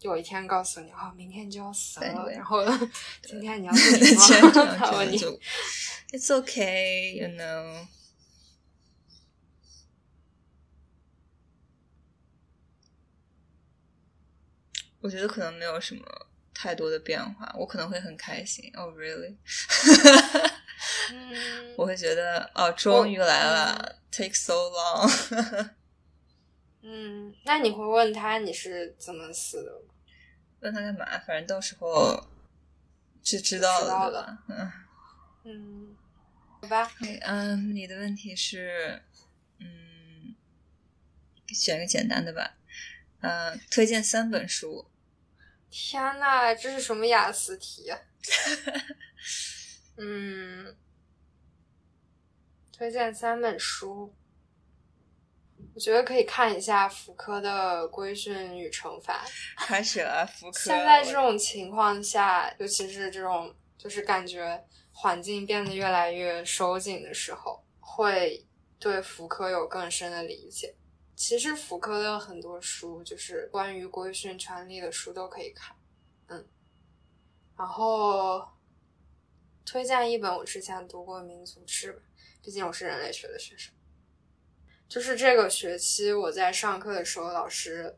[SPEAKER 2] 有一天告诉你，啊，明天就要死了，然后 今天你要做什么？他问你，
[SPEAKER 1] It's okay, you know. 我觉得可能没有什么太多的变化，我可能会很开心。Oh, really？我会觉得哦，终于来了，Take so long。
[SPEAKER 2] 嗯，那你会问他你是怎么死的？
[SPEAKER 1] 问他干嘛？反正到时候就知道
[SPEAKER 2] 了？嗯嗯，好吧。
[SPEAKER 1] 嗯，你的问题是，嗯，选个简单的吧。嗯，推荐三本书。
[SPEAKER 2] 天呐，这是什么雅思题？嗯，推荐三本书，我觉得可以看一下福柯的《规训与惩罚》。
[SPEAKER 1] 开始了，福柯。
[SPEAKER 2] 现在这种情况下，尤其是这种就是感觉环境变得越来越收紧的时候，会对福柯有更深的理解。其实福柯的很多书，就是关于规训权利的书都可以看，嗯。然后推荐一本我之前读过《民族志》吧，毕竟我是人类学的学生。就是这个学期我在上课的时候，老师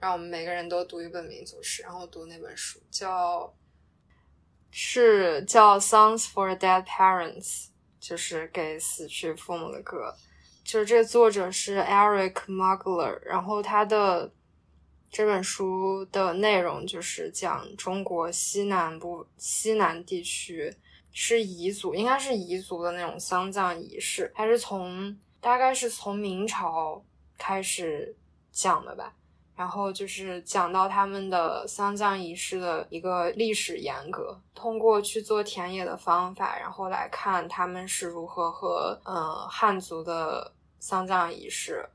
[SPEAKER 2] 让我们每个人都读一本民族诗，然后读那本书叫是叫《Songs for Dead Parents》，就是给死去父母的歌。就是这个作者是 Eric Mugler，然后他的这本书的内容就是讲中国西南部西南地区是彝族，应该是彝族的那种丧葬仪式，还是从大概是从明朝开始讲的吧。然后就是讲到他们的丧葬仪式的一个历史沿革，通过去做田野的方法，然后来看他们是如何和呃汉族的丧葬仪式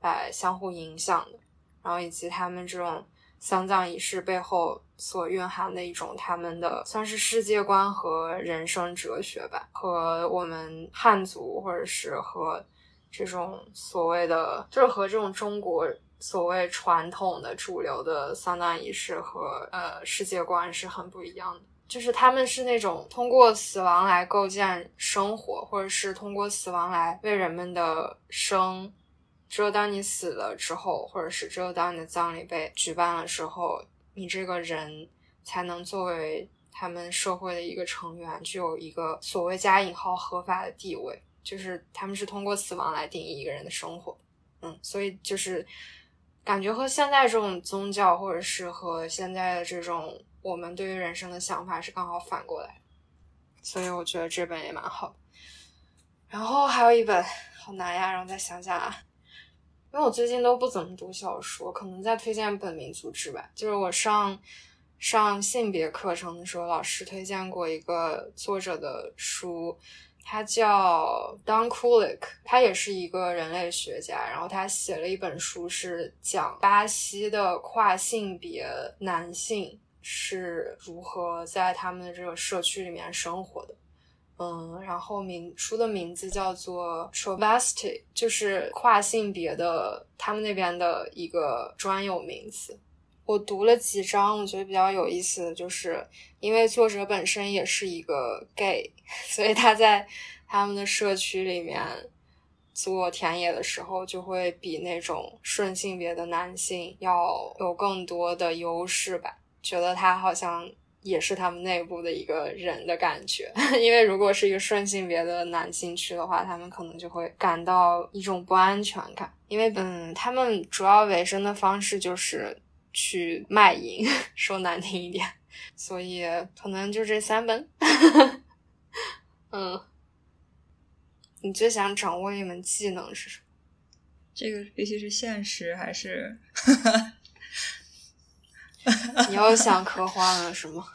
[SPEAKER 2] 来相互影响的，然后以及他们这种丧葬仪式背后所蕴含的一种他们的算是世界观和人生哲学吧，和我们汉族或者是和这种所谓的就是和这种中国。所谓传统的主流的丧葬仪式和呃世界观是很不一样的，就是他们是那种通过死亡来构建生活，或者是通过死亡来为人们的生。只有当你死了之后，或者是只有当你的葬礼被举办了之后，你这个人才能作为他们社会的一个成员，具有一个所谓加引号合法的地位。就是他们是通过死亡来定义一个人的生活。嗯，所以就是。感觉和现在这种宗教，或者是和现在的这种我们对于人生的想法是刚好反过来。所以我觉得这本也蛮好。然后还有一本好难呀，让我再想想啊，因为我最近都不怎么读小说，可能再推荐本民族志吧。就是我上上性别课程的时候，老师推荐过一个作者的书。他叫 Don Kulik，他也是一个人类学家，然后他写了一本书，是讲巴西的跨性别男性是如何在他们的这个社区里面生活的。嗯，然后名书的名字叫做 Travesty，就是跨性别的他们那边的一个专有名词。我读了几章，我觉得比较有意思的就是，因为作者本身也是一个 gay，所以他在他们的社区里面做田野的时候，就会比那种顺性别的男性要有更多的优势吧。觉得他好像也是他们内部的一个人的感觉，因为如果是一个顺性别的男性去的话，他们可能就会感到一种不安全感，因为嗯，他们主要维生的方式就是。去卖淫，说难听一点，所以可能就这三本。嗯，你最想掌握一门技能是什么？
[SPEAKER 1] 这个必须是现实还是？
[SPEAKER 2] 你要想科幻了是吗？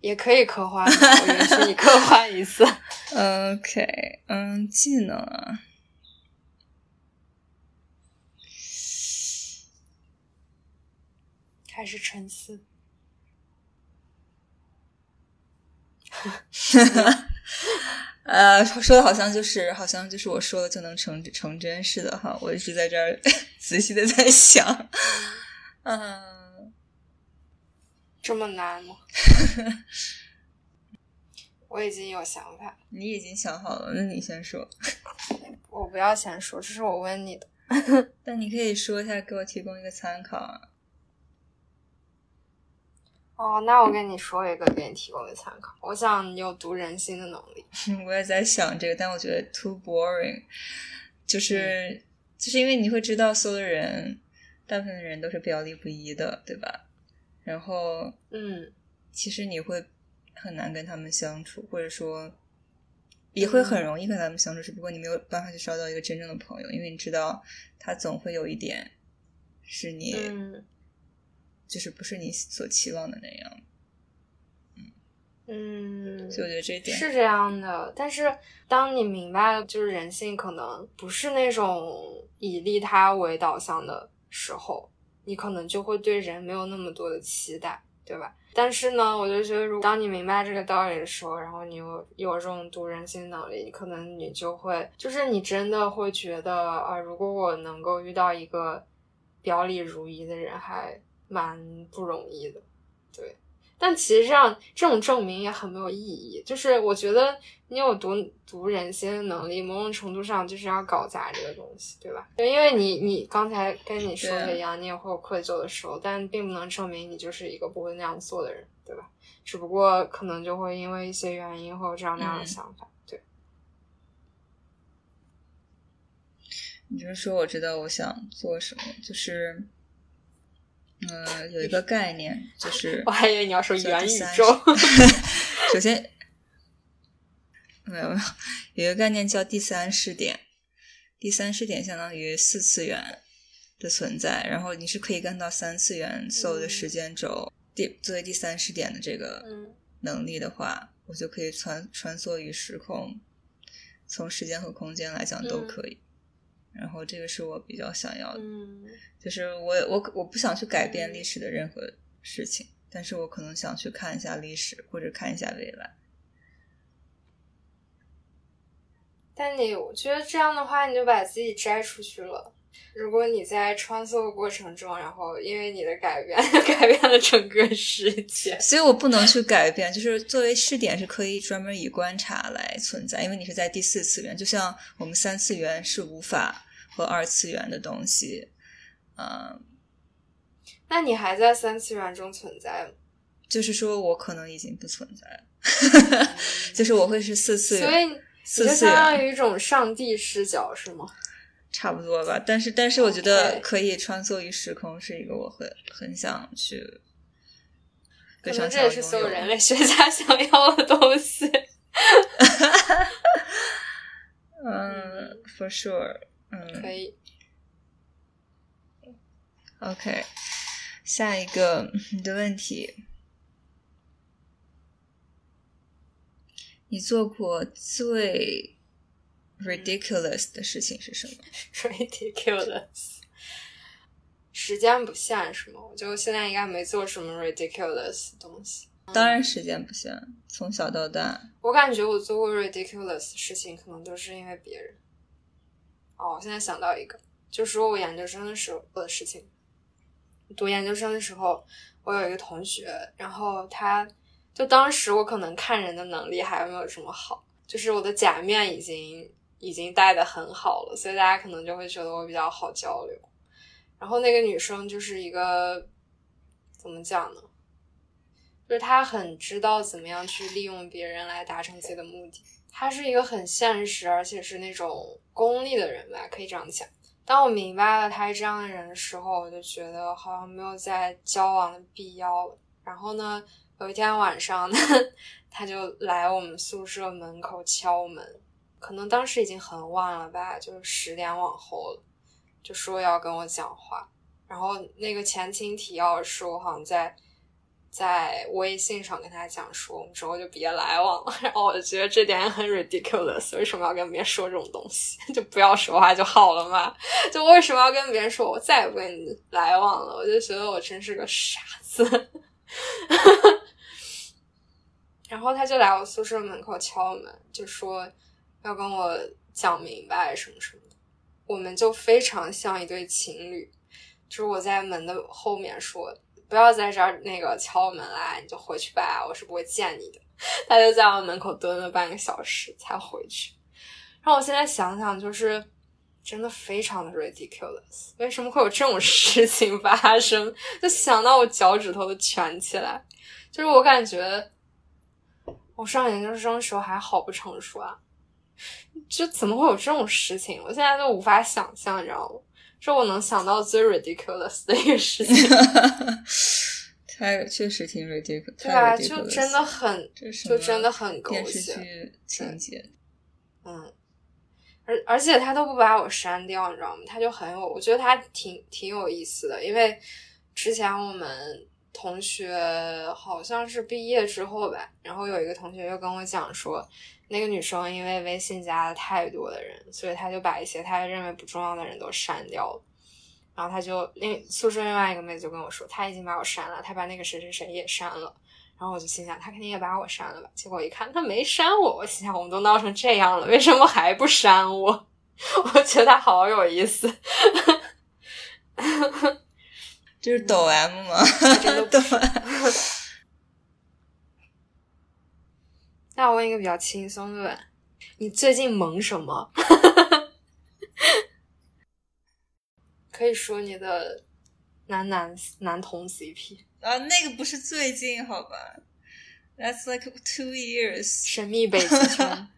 [SPEAKER 2] 也可以科幻，我允许你科幻一次。
[SPEAKER 1] OK，嗯，技能啊。
[SPEAKER 2] 开始沉思，
[SPEAKER 1] 呃，说的好像就是好像就是我说的就能成成真似的哈，我一直在这儿仔细的在想，嗯，
[SPEAKER 2] 这么难吗？我已经有想法，
[SPEAKER 1] 你已经想好了，那你先说，
[SPEAKER 2] 我不要先说，这是我问你的，
[SPEAKER 1] 但你可以说一下，给我提供一个参考啊。
[SPEAKER 2] 哦，那我跟你说一个，给你提供个参考。我想你有读人心的能力。
[SPEAKER 1] 我也在想这个，但我觉得 too boring，就是就是因为你会知道，所有的人，大部分的人都是表里不一的，对吧？然后，
[SPEAKER 2] 嗯，
[SPEAKER 1] 其实你会很难跟他们相处，或者说也会很容易跟他们相处，只不过你没有办法去找到一个真正的朋友，因为你知道他总会有一点是你。就是不是你所期望的那样，
[SPEAKER 2] 嗯，
[SPEAKER 1] 所以我觉得这一点
[SPEAKER 2] 是这样的。但是当你明白了，就是人性可能不是那种以利他为导向的时候，你可能就会对人没有那么多的期待，对吧？但是呢，我就觉得，如当你明白这个道理的时候，然后你又有这种读人心能力，可能你就会，就是你真的会觉得啊，如果我能够遇到一个表里如一的人，还。蛮不容易的，对。但其实上这种证明也很没有意义。就是我觉得你有读读人心的能力，某种程度上就是要搞砸这个东西，对吧？因为你你刚才跟你说的一样，你也会有愧疚的时候，但并不能证明你就是一个不会那样做的人，对吧？只不过可能就会因为一些原因会有这样那样的想法，对。
[SPEAKER 1] 你就是说，我知道我想做什么，就是。呃，有一个概念，就是
[SPEAKER 2] 我还以为你要说元宇宙。
[SPEAKER 1] 首先，没有没有，有一个概念叫第三视点。第三视点相当于四次元的存在，然后你是可以看到三次元所有的时间轴。第作为第三视点的这个能力的话，我就可以穿穿梭于时空，从时间和空间来讲都可以。然后这个是我比较想要的，就是我我我不想去改变历史的任何事情，但是我可能想去看一下历史或者看一下未来。
[SPEAKER 2] 但你我觉得这样的话，你就把自己摘出去了。如果你在穿梭的过程中，然后因为你的改变 改变了整个世界，
[SPEAKER 1] 所以我不能去改变。就是作为试点是可以专门以观察来存在，因为你是在第四次元，就像我们三次元是无法和二次元的东西。嗯，
[SPEAKER 2] 那你还在三次元中存在吗？
[SPEAKER 1] 就是说我可能已经不存在了，就是我会是四次元，
[SPEAKER 2] 所以
[SPEAKER 1] 四次
[SPEAKER 2] 元相当于一种上帝视角是吗？
[SPEAKER 1] 差不多吧，但是但是我觉得可以穿梭于时空是一个我会很想去，
[SPEAKER 2] 可能这也是所有人类学家想要的东西。
[SPEAKER 1] 嗯，for sure，
[SPEAKER 2] 可
[SPEAKER 1] 嗯
[SPEAKER 2] 以。
[SPEAKER 1] ，OK，下一个你 的问题，你做过最 ridiculous 的事情是什么？
[SPEAKER 2] ridiculous，时间不限是吗？我就现在应该没做什么 ridiculous 的东西。
[SPEAKER 1] 当然时间不限，从小到大，
[SPEAKER 2] 我感觉我做过 ridiculous 的事情，可能都是因为别人。哦，我现在想到一个，就说我研究生的时候的事情。读研究生的时候，我有一个同学，然后他就当时我可能看人的能力还没有这么好，就是我的假面已经已经戴的很好了，所以大家可能就会觉得我比较好交流。然后那个女生就是一个怎么讲呢？就是她很知道怎么样去利用别人来达成自己的目的。他是一个很现实，而且是那种功利的人吧，可以这样讲。当我明白了他是这样的人的时候，我就觉得好像没有再交往的必要了。然后呢，有一天晚上呢，他就来我们宿舍门口敲门，可能当时已经很晚了吧，就是十点往后了，就说要跟我讲话。然后那个前情提要是我好像在在微信上跟他讲说，我们之后就别来往了。然后我就觉得这点很 ridiculous，为什么要跟别人说这种东西？就不要说话就好了嘛。就为什么要跟别人说我再也不跟你来往了？我就觉得我真是个傻子。然后他就来我宿舍门口敲门，就说要跟我讲明白什么什么的。我们就非常像一对情侣，就是我在门的后面说不要在这儿那个敲门啦，你就回去吧，我是不会见你的。他就在我门口蹲了半个小时才回去。然后我现在想想，就是真的非常的 ridiculous，为什么会有这种事情发生？就想到我脚趾头都蜷起来。就是我感觉我上研究生的时候还好不成熟啊，就怎么会有这种事情？我现在都无法想象，你知道吗？是我能想到最 ridiculous 的一个事情。
[SPEAKER 1] 太确实挺 ridiculous，
[SPEAKER 2] 对啊，就真的很，就真的很狗血。
[SPEAKER 1] 情节。
[SPEAKER 2] 嗯，而而且他都不把我删掉，你知道吗？他就很有，我觉得他挺挺有意思的，因为之前我们同学好像是毕业之后吧，然后有一个同学又跟我讲说，那个女生因为微信加了太多的人，所以她就把一些她认为不重要的人都删掉了。然后她就另宿舍另外一个妹子就跟我说，她已经把我删了，她把那个谁谁谁也删了。然后我就心想，她肯定也把我删了吧？结果一看，她没删我。我心想，我们都闹成这样了，为什么还不删我？我觉得他好有意思。
[SPEAKER 1] 就是抖 M 吗？
[SPEAKER 2] 真的
[SPEAKER 1] 抖
[SPEAKER 2] 不
[SPEAKER 1] M。
[SPEAKER 2] 那我问一个比较轻松的问，你最近萌什么？可以说你的男男男同 CP
[SPEAKER 1] 啊，那个不是最近好吧？That's like two years。
[SPEAKER 2] 神秘北极圈。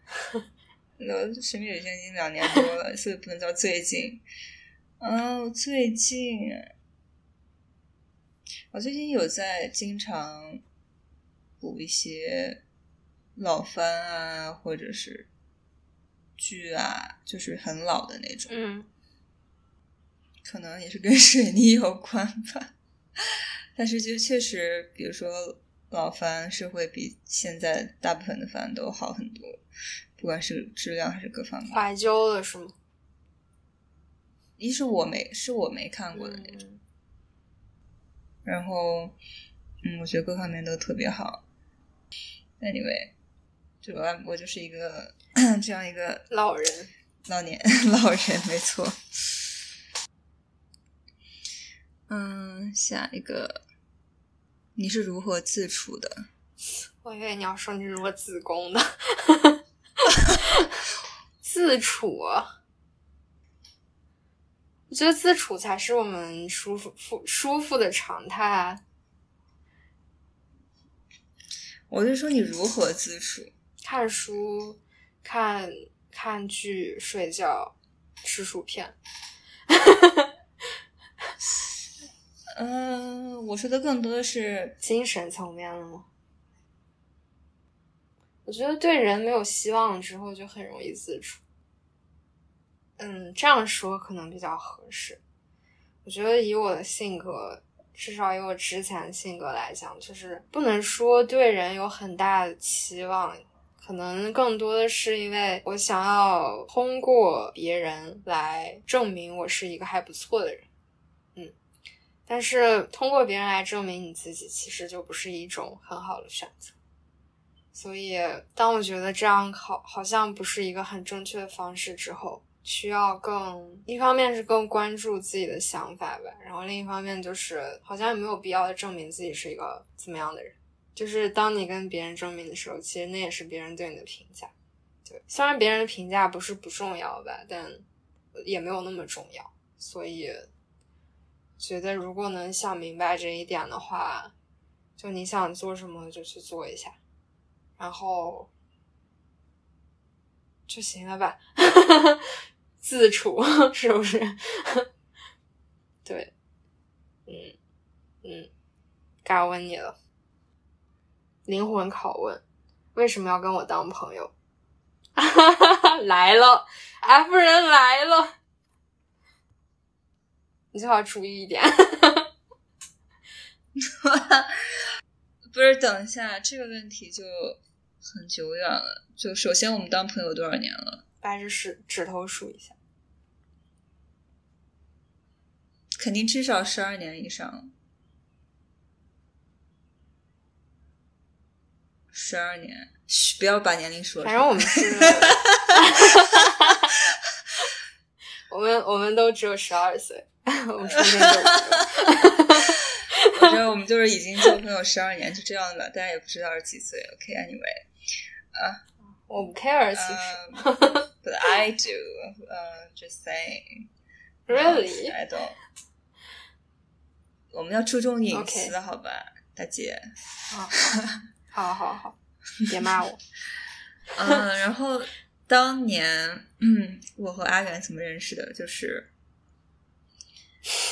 [SPEAKER 1] 那神秘北极圈已经两年多了，所以不能叫最近。嗯，最近，我最近有在经常补一些老番啊，或者是剧啊，就是很老的那种，
[SPEAKER 2] 嗯
[SPEAKER 1] 可能也是跟水泥有关吧。但是就确实，比如说老番是会比现在大部分的番都好很多，不管是质量还是各方面。
[SPEAKER 2] 怀旧了是吗？
[SPEAKER 1] 一是我没是我没看过的那种，
[SPEAKER 2] 嗯
[SPEAKER 1] 然后嗯，我觉得各方面都特别好。Anyway，就我我就是一个 这样一个
[SPEAKER 2] 老人，
[SPEAKER 1] 老年 老人，没错。嗯，下一个，你是如何自处的？
[SPEAKER 2] 我以为你要说你是如何自宫的。自处，我觉得自处才是我们舒服舒舒服的常态啊。
[SPEAKER 1] 我就说你如何自处？
[SPEAKER 2] 看书、看看剧、睡觉、吃薯片。
[SPEAKER 1] 嗯，我说的更多的是
[SPEAKER 2] 精神层面了吗？我觉得对人没有希望之后，就很容易自处。嗯，这样说可能比较合适。我觉得以我的性格，至少以我之前的性格来讲，就是不能说对人有很大的期望，可能更多的是因为我想要通过别人来证明我是一个还不错的人。嗯，但是通过别人来证明你自己，其实就不是一种很好的选择。所以，当我觉得这样好好像不是一个很正确的方式之后。需要更一方面是更关注自己的想法吧，然后另一方面就是好像也没有必要证明自己是一个怎么样的人。就是当你跟别人证明的时候，其实那也是别人对你的评价。对，虽然别人的评价不是不重要吧，但也没有那么重要。所以觉得如果能想明白这一点的话，就你想做什么就去做一下，然后就行了吧。自处是不是？对，嗯嗯，该问你了。灵魂拷问：为什么要跟我当朋友？来了，F 人来了，你最好注意一点。
[SPEAKER 1] 不是，等一下，这个问题就很久远了。就首先，我们当朋友多少年了？
[SPEAKER 2] 掰着指指头数一下。
[SPEAKER 1] 肯定至少十二年以上，十二年，嘘，不要把年龄说出
[SPEAKER 2] 来。反正我们是，我们我们都只有十二岁，我们初中
[SPEAKER 1] 我觉得我们就是已经做朋友十二年，就这样了，大家也不知道是几岁。OK，Anyway，啊，
[SPEAKER 2] 我不 care，其
[SPEAKER 1] 实，But I do，呃，just
[SPEAKER 2] saying，Really，I
[SPEAKER 1] don't。我们要注重隐私，好吧，大姐。
[SPEAKER 2] 好，好，好，好，别骂我。
[SPEAKER 1] 嗯，然后当年，嗯，我和阿元怎么认识的？就是，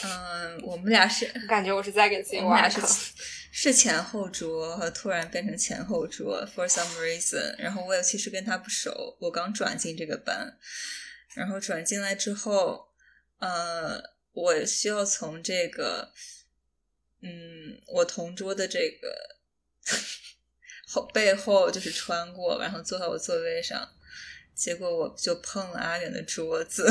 [SPEAKER 1] 嗯，我们俩是，我
[SPEAKER 2] 感觉我是在给自己
[SPEAKER 1] 我们俩是 是前后桌，和突然变成前后桌，for some reason。然后我也其实跟他不熟，我刚转进这个班，然后转进来之后，呃，我需要从这个。嗯，我同桌的这个后背后就是穿过，然后坐在我座位上，结果我就碰了阿远的桌子，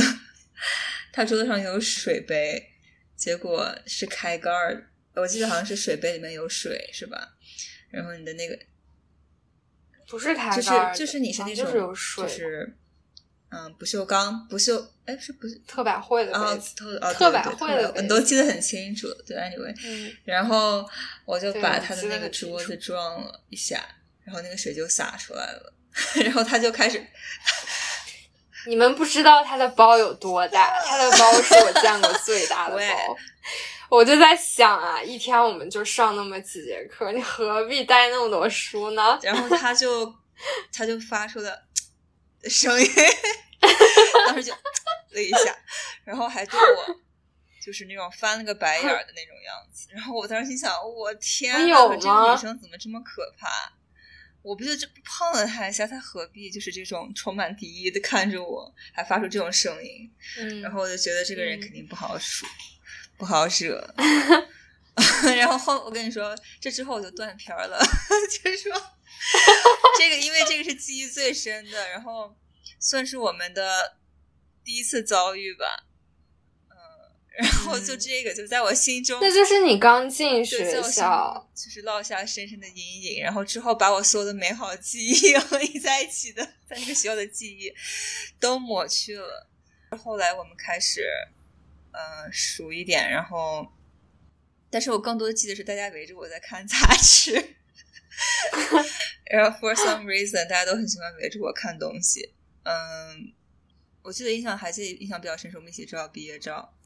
[SPEAKER 1] 他桌子上有水杯，结果是开盖儿，我记得好像是水杯里面有水，是吧？然后你的那个
[SPEAKER 2] 不是开
[SPEAKER 1] 盖就是就是你
[SPEAKER 2] 是
[SPEAKER 1] 那种就是。嗯，不锈钢，不锈，哎，是不是
[SPEAKER 2] 特百惠的
[SPEAKER 1] 杯
[SPEAKER 2] 子？
[SPEAKER 1] 特哦，
[SPEAKER 2] 特百惠的，
[SPEAKER 1] 你都记得很清楚。对，anyway，然后我就把他的那个桌子撞了一下，然后那个水就洒出来了，然后他就开始。
[SPEAKER 2] 你们不知道他的包有多大，他的包是我见过最大的 包。我就在想啊，一天我们就上那么几节课，你何必带那么多书呢？
[SPEAKER 1] 然后他就他就发出了声音。当时就了一下，然后还对我就是那种翻了个白眼的那种样子。然后我当时心想：我天呐，这个女生怎么这么可怕？我不就这碰了她一下，她何必就是这种充满敌意的看着我，还发出这种声音？然后我就觉得这个人肯定不好处，不好惹。然后后我跟你说，这之后我就断片了，就是说这个，因为这个是记忆最深的。然后。算是我们的第一次遭遇吧，嗯，然后就这个就在我心中，
[SPEAKER 2] 那就是你刚进学校，
[SPEAKER 1] 就是落下深深的阴影，然后之后把我所有的美好记忆 和你在一起的，在那个学校的记忆都抹去了。后来我们开始，呃，熟一点，然后，但是我更多的记得是大家围着我在看杂志，然后 for some reason 大家都很喜欢围着我看东西。嗯，我记得印象还记印象比较深，是我们一起照毕业照。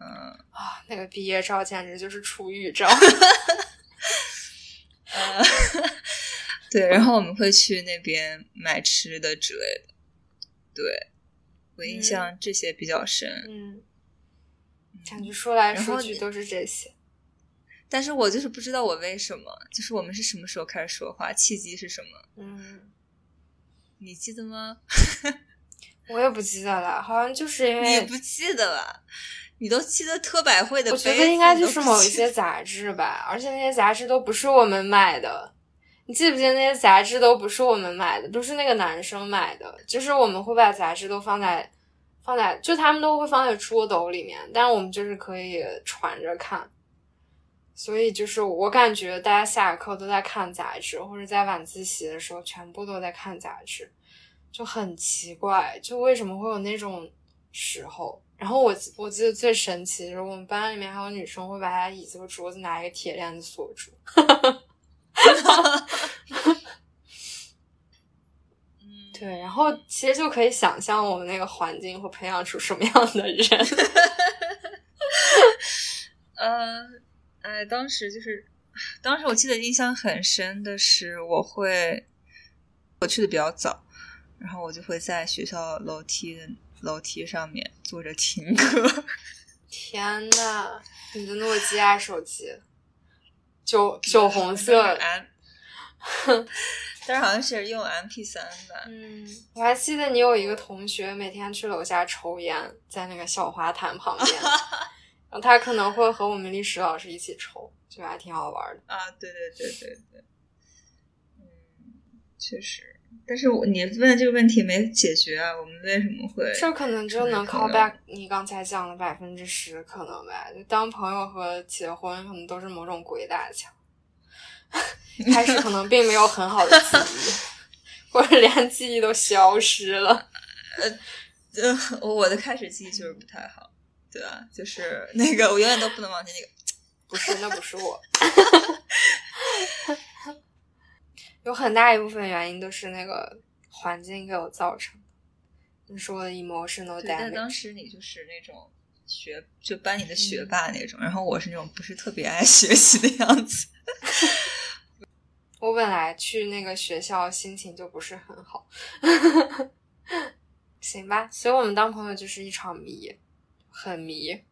[SPEAKER 1] 嗯
[SPEAKER 2] 啊，那个毕业照简直就是出狱照。
[SPEAKER 1] 呃，对，然后我们会去那边买吃的之类的。对，我印象这些比较深。
[SPEAKER 2] 嗯，感觉说来说去都是这些。
[SPEAKER 1] 但是我就是不知道我为什么，就是我们是什么时候开始说话，契机是什么？
[SPEAKER 2] 嗯，
[SPEAKER 1] 你记得吗？
[SPEAKER 2] 我也不记得了，好像就是因为
[SPEAKER 1] 你
[SPEAKER 2] 为
[SPEAKER 1] 不记得了？你都记得特百惠的
[SPEAKER 2] 我，觉得应该就是某一些杂志吧，而且那些杂志都不是我们买的。你记不记得那些杂志都不是我们买的，都是那个男生买的。就是我们会把杂志都放在放在，就他们都会放在桌斗里面，但是我们就是可以传着看。所以就是我感觉大家下课都在看杂志，或者在晚自习的时候全部都在看杂志，就很奇怪，就为什么会有那种时候？然后我我记得最神奇的是，我们班里面还有女生会把她椅子和桌子拿一个铁链子锁住。
[SPEAKER 1] 嗯，
[SPEAKER 2] 对，然后其实就可以想象我们那个环境会培养出什么样的人。
[SPEAKER 1] 呃，哎，当时就是，当时我记得印象很深的是，我会我去的比较早，然后我就会在学校楼梯的楼梯上面坐着听歌。
[SPEAKER 2] 天呐，你的诺基亚手机，酒酒红色
[SPEAKER 1] ，M，但是好像是用 MP 三吧。
[SPEAKER 2] 嗯，我还记得你有一个同学每天去楼下抽烟，在那个小花坛旁边，然后他可能会和我们历史老师一起抽，就还挺好玩的。
[SPEAKER 1] 啊，对对对对对，嗯，确实。但是我你问的这个问题没解决啊，我们为什么会？
[SPEAKER 2] 这可能就能
[SPEAKER 1] 可
[SPEAKER 2] call back 你刚才讲的百分之十可能吧，就当朋友和结婚可能都是某种鬼打墙，开始可能并没有很好的记忆，或者连记忆都消失了。
[SPEAKER 1] 呃，我的开始记忆就是不太好，对啊，就是那个我永远都不能忘记那个。
[SPEAKER 2] 不是，那不是我。有很大一部分原因都是那个环境给我造成的。你说的 emotional
[SPEAKER 1] 对，但当
[SPEAKER 2] damage，当
[SPEAKER 1] 时你就是那种学，就班里的学霸那种，然后我是那种不是特别爱学习的样子。
[SPEAKER 2] 我本来去那个学校心情就不是很好。行吧，所以我们当朋友就是一场迷，很迷。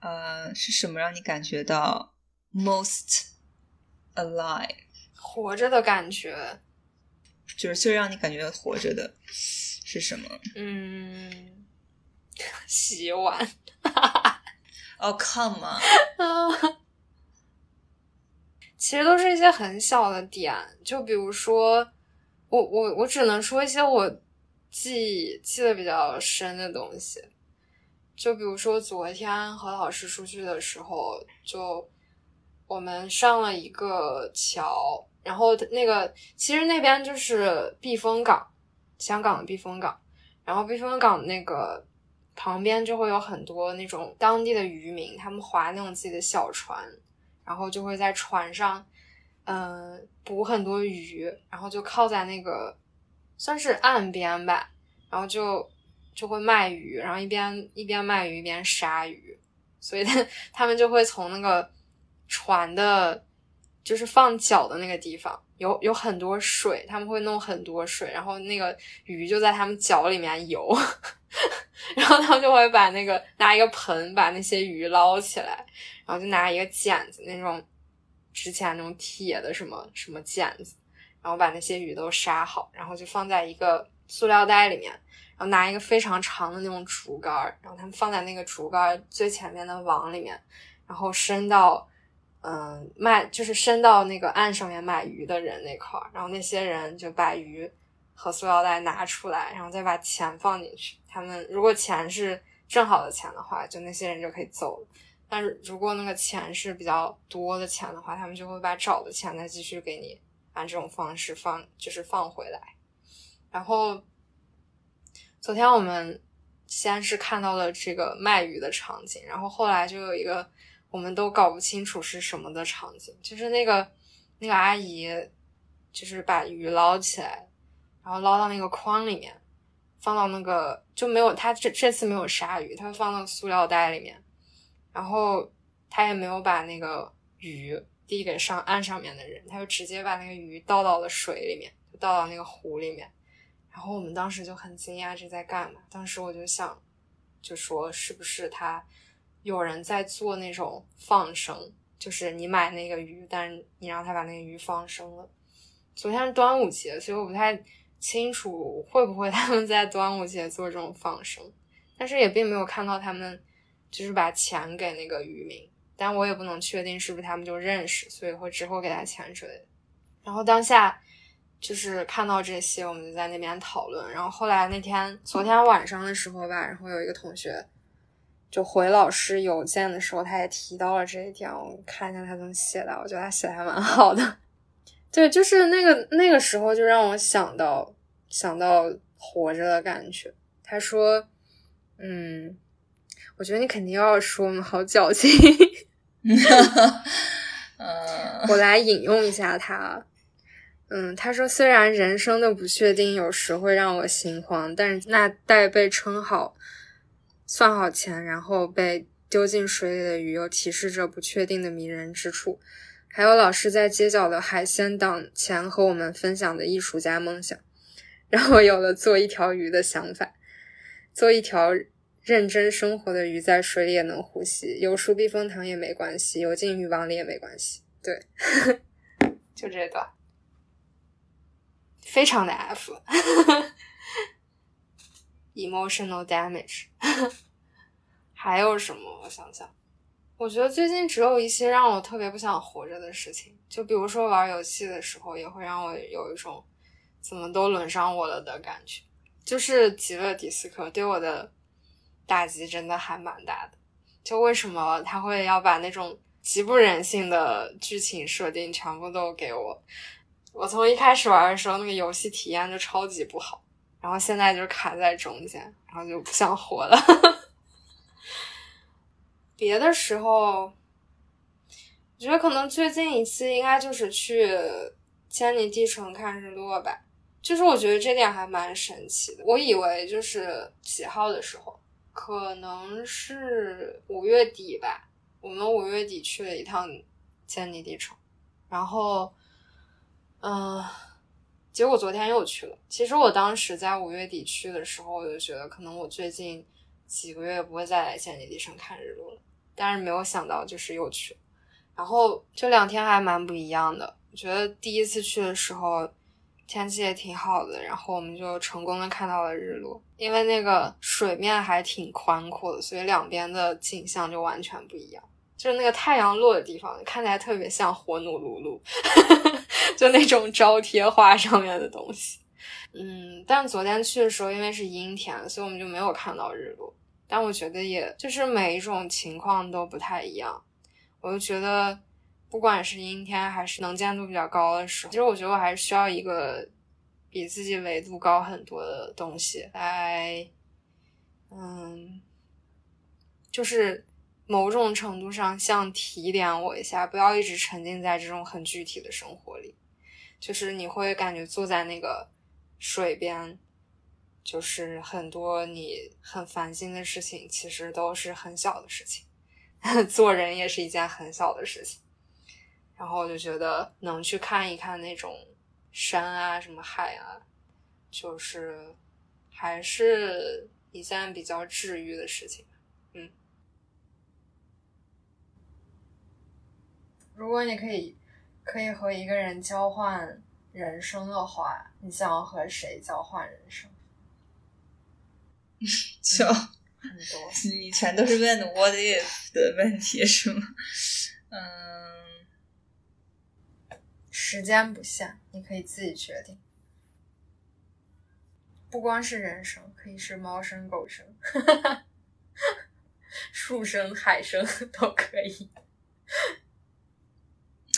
[SPEAKER 1] 呃，是什么让你感觉到 most alive？
[SPEAKER 2] 活着的感觉，
[SPEAKER 1] 就是最让你感觉活着的是什么？
[SPEAKER 2] 嗯，洗碗。
[SPEAKER 1] 哦、come on！
[SPEAKER 2] 其实都是一些很小的点，就比如说，我我我只能说一些我记记得比较深的东西，就比如说昨天和老师出去的时候，就我们上了一个桥，然后那个其实那边就是避风港，香港的避风港，然后避风港那个旁边就会有很多那种当地的渔民，他们划那种自己的小船。然后就会在船上，嗯、捕很多鱼，然后就靠在那个算是岸边吧，然后就就会卖鱼，然后一边一边卖鱼一边杀鱼，所以他 他们就会从那个船的，就是放脚的那个地方，有有很多水，他们会弄很多水，然后那个鱼就在他们脚里面游，然后他们就会把那个拿一个盆把那些鱼捞起来。然后就拿一个剪子，那种之前那种铁的什么什么剪子，然后把那些鱼都杀好，然后就放在一个塑料袋里面，然后拿一个非常长的那种竹竿，然后他们放在那个竹竿最前面的网里面，然后伸到嗯卖就是伸到那个岸上面买鱼的人那块儿，然后那些人就把鱼和塑料袋拿出来，然后再把钱放进去。他们如果钱是正好的钱的话，就那些人就可以走了。但是如果那个钱是比较多的钱的话，他们就会把找的钱再继续给你按这种方式放，就是放回来。然后昨天我们先是看到了这个卖鱼的场景，然后后来就有一个我们都搞不清楚是什么的场景，就是那个那个阿姨就是把鱼捞起来，然后捞到那个筐里面，放到那个就没有她这这次没有杀鱼，她放到塑料袋里面。然后她也没有把那个鱼递给上岸上面的人，她就直接把那个鱼倒到了水里面，就倒到那个湖里面。然后我们当时就很惊讶这在干嘛。当时我就想，就说是不是他有人在做那种放生，就是你买那个鱼，但是你让他把那个鱼放生了。昨天是端午节，所以我不太清楚会不会他们在端午节做这种放生，但是也并没有看到他们就是把钱给那个渔民，但我也不能确定是不是他们就认识，所以会之后给他钱之类的。然后当下就是看到这些，我们就在那边讨论。然后后来那天昨天晚上的时候吧，然后有一个同学就回老师邮件的时候，他也提到了这一点。我看一下他怎么写的，我觉得他写的还蛮好的。对，就是那个那个时候，就让我想到想到活着的感觉。他说：“嗯，我觉得你肯定要说，我们好矫情。”
[SPEAKER 1] 嗯，
[SPEAKER 2] 我来引用一下他。嗯，他说：“虽然人生的不确定有时会让我心慌，但是那待被称好、算好钱，然后被丢进水里的鱼，又提示着不确定的迷人之处。还有老师在街角的海鲜档前和我们分享的艺术家梦想，让我有了做一条鱼的想法。做一条认真生活的鱼，在水里也能呼吸，游出避风塘也没关系，游进渔网里也没关系。对，就这段。”非常的 F Emotional damage，还有什么？我想想，我觉得最近只有一些让我特别不想活着的事情，就比如说玩游戏的时候，也会让我有一种怎么都轮上我了的感觉。就是极乐迪斯科对我的打击真的还蛮大的。就为什么他会要把那种极不人性的剧情设定全部都给我？我从一开始玩的时候，那个游戏体验就超级不好，然后现在就是卡在中间，然后就不想活了。别的时候，我觉得可能最近一次应该就是去千里地城看日落吧，就是我觉得这点还蛮神奇的。我以为就是几号的时候，可能是五月底吧，我们五月底去了一趟千里地城，然后。嗯，结果昨天又去了。其实我当时在五月底去的时候，我就觉得可能我最近几个月不会再来千里地城看日落了。但是没有想到，就是又去了。然后这两天还蛮不一样的。我觉得第一次去的时候天气也挺好的，然后我们就成功的看到了日落。因为那个水面还挺宽阔的，所以两边的景象就完全不一样。就是那个太阳落的地方，看起来特别像火奴鲁鲁，就那种招贴画上面的东西。嗯，但昨天去的时候，因为是阴天，所以我们就没有看到日落。但我觉得，也就是每一种情况都不太一样。我就觉得，不管是阴天还是能见度比较高的时候，其实我觉得我还是需要一个比自己维度高很多的东西来，嗯，就是。某种程度上，像提点我一下，不要一直沉浸在这种很具体的生活里。就是你会感觉坐在那个水边，就是很多你很烦心的事情，其实都是很小的事情。做人也是一件很小的事情。然后我就觉得能去看一看那种山啊，什么海啊，就是还是一件比较治愈的事情。如果你可以，可以和一个人交换人生的话，你想要和谁交换人生？
[SPEAKER 1] 就
[SPEAKER 2] 很多，
[SPEAKER 1] 你全都是问 what if 的问题是吗？嗯，
[SPEAKER 2] 时间不限，你可以自己决定。不光是人生，可以是猫生、狗生，树生、海生都可以。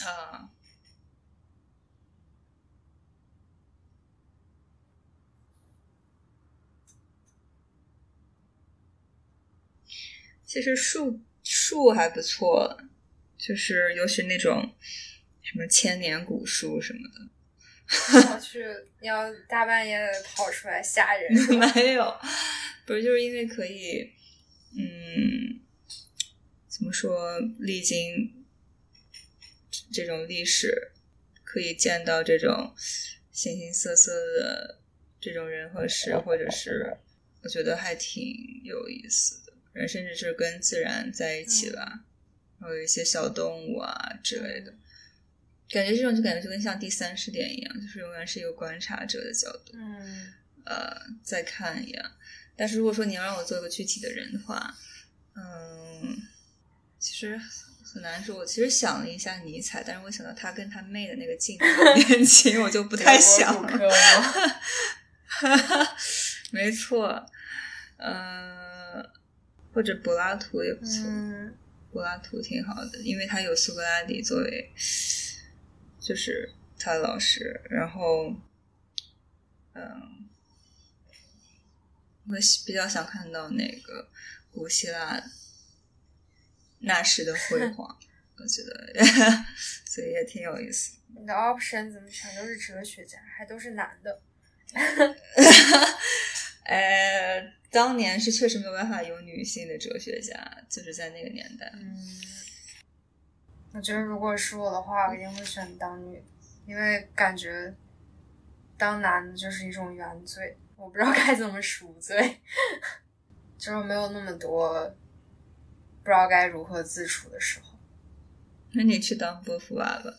[SPEAKER 1] 啊，其实树树还不错，就是尤其那种什么千年古树什么
[SPEAKER 2] 的。要 去，要大半夜的跑出来吓人？
[SPEAKER 1] 没有，不是，就是因为可以，嗯，怎么说，历经。这种历史可以见到这种形形色色的这种人和事，或者是我觉得还挺有意思的。人甚至是跟自然在一起了，还有一些小动物啊之类的。感觉这种就感觉就跟像第三视点一样，就是永远是一个观察者的角度，
[SPEAKER 2] 嗯
[SPEAKER 1] 呃，在看一样。但是如果说你要让我做一个具体的人的话，嗯，其实很难说。我其实想了一下尼采，但是我想到他跟他妹的那个镜头恋情，我就不太 想了。没错，嗯、或者柏拉图也不错。
[SPEAKER 2] 嗯
[SPEAKER 1] 柏拉图挺好的，因为他有苏格拉底作为，就是他的老师，然后，嗯，我比较想看到那个古希腊那时的辉 煌，我觉得，所以也挺有意思。
[SPEAKER 2] 你的 option 怎么全都是哲学家，还都是男的？
[SPEAKER 1] 呃，当年是确实没有办法有女性的哲学家，就是在那个年代。
[SPEAKER 2] 嗯，我觉得如果是我的话，我一定会选当女的，因为感觉当男的就是一种原罪，我不知道该怎么赎罪，就是没有那么多不知道该如何自处的时候。
[SPEAKER 1] 那你去当波伏娃吧。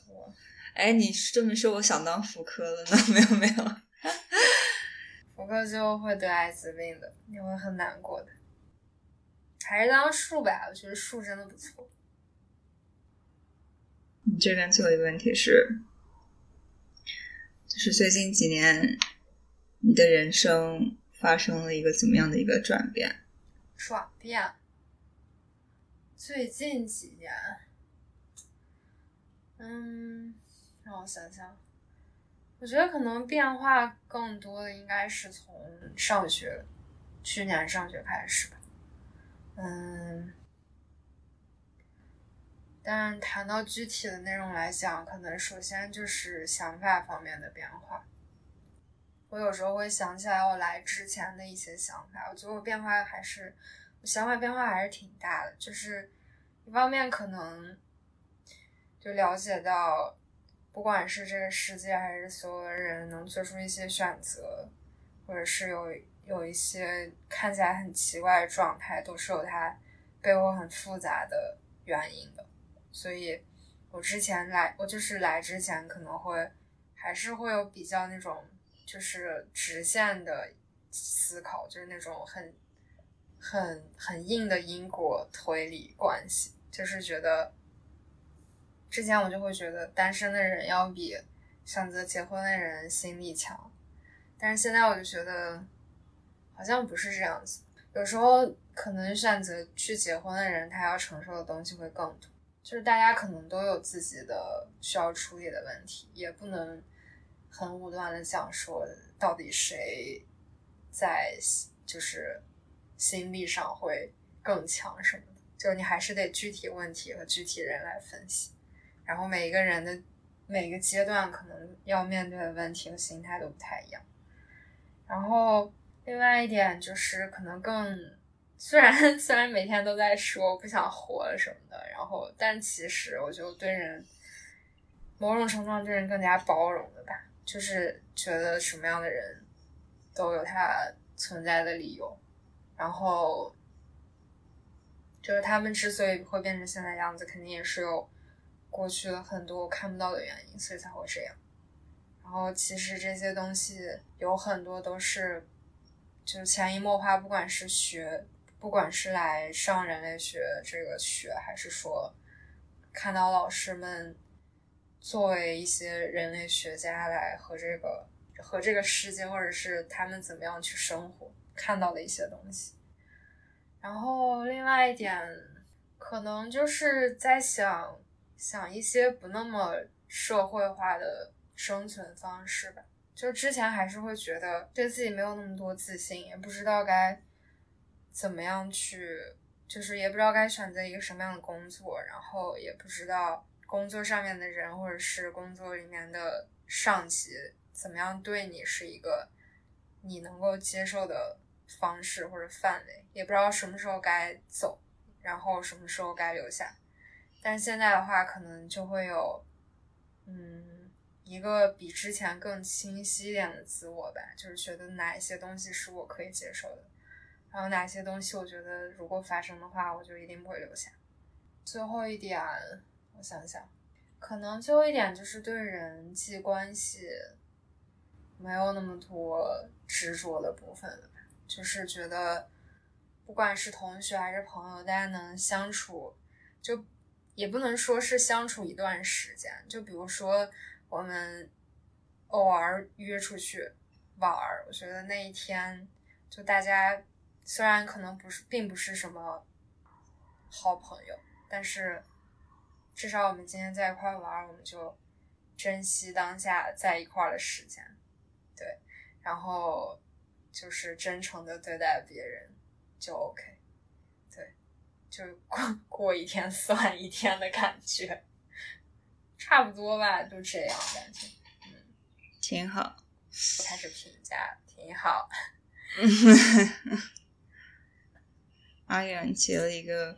[SPEAKER 1] 哎，你这么说，我想当福柯了呢。没有没有，
[SPEAKER 2] 福柯就会得艾滋病的，你会很难过的。还是当树吧，我觉得树真的不错。
[SPEAKER 1] 你这边最后一个问题是，就是最近几年，你的人生发生了一个怎么样的一个转变？
[SPEAKER 2] 转变，最近几年，嗯，让我想想，我觉得可能变化更多的应该是从上学，去年上学开始吧，嗯，但谈到具体的内容来讲，可能首先就是想法方面的变化。我有时候会想起来我来之前的一些想法，我觉得我变化还是，想法变化还是挺大的。就是一方面可能就了解到，不管是这个世界还是所有的人能做出一些选择，或者是有有一些看起来很奇怪的状态，都是有它背后很复杂的原因的。所以，我之前来，我就是来之前可能会还是会有比较那种。就是直线的思考，就是那种很、很、很硬的因果推理关系。就是觉得之前我就会觉得单身的人要比选择结婚的人心力强，但是现在我就觉得好像不是这样子。有时候可能选择去结婚的人，他要承受的东西会更多。就是大家可能都有自己的需要处理的问题，也不能。很武断的讲说，到底谁在就是心力上会更强什么的，就你还是得具体问题和具体人来分析。然后每一个人的每个阶段可能要面对的问题和心态都不太一样。然后另外一点就是可能更虽然 虽然每天都在说不想活了什么的，然后但其实我就对人某种程度上对人更加包容了吧。就是觉得什么样的人都有他存在的理由，然后就是他们之所以会变成现在样子，肯定也是有过去的很多看不到的原因，所以才会这样。然后其实这些东西有很多都是就潜移默化，不管是学，不管是来上人类学这个学，还是说看到老师们。作为一些人类学家来和这个和这个世界，或者是他们怎么样去生活，看到的一些东西。然后另外一点，可能就是在想想一些不那么社会化的生存方式吧。就之前还是会觉得对自己没有那么多自信，也不知道该怎么样去，就是也不知道该选择一个什么样的工作，然后也不知道。工作上面的人，或者是工作里面的上级，怎么样对你是一个你能够接受的方式或者范围，也不知道什么时候该走，然后什么时候该留下。但现在的话，可能就会有，嗯，一个比之前更清晰一点的自我吧，就是觉得哪一些东西是我可以接受的，然后哪些东西我觉得如果发生的话，我就一定不会留下。最后一点，我想想，可能最后一点就是对人际关系没有那么多执着的部分了，就是觉得不管是同学还是朋友，大家能相处，就也不能说是相处一段时间，就比如说我们偶尔约出去玩儿，我觉得那一天就大家虽然可能不是，并不是什么好朋友。但是，至少我们今天在一块玩，我们就珍惜当下在一块的时间，对，然后就是真诚的对待别人，就 OK，对，就过过一天算一天的感觉，差不多吧，就这样感觉，嗯，
[SPEAKER 1] 挺好，
[SPEAKER 2] 开始评价，挺好。
[SPEAKER 1] 阿远接了一个。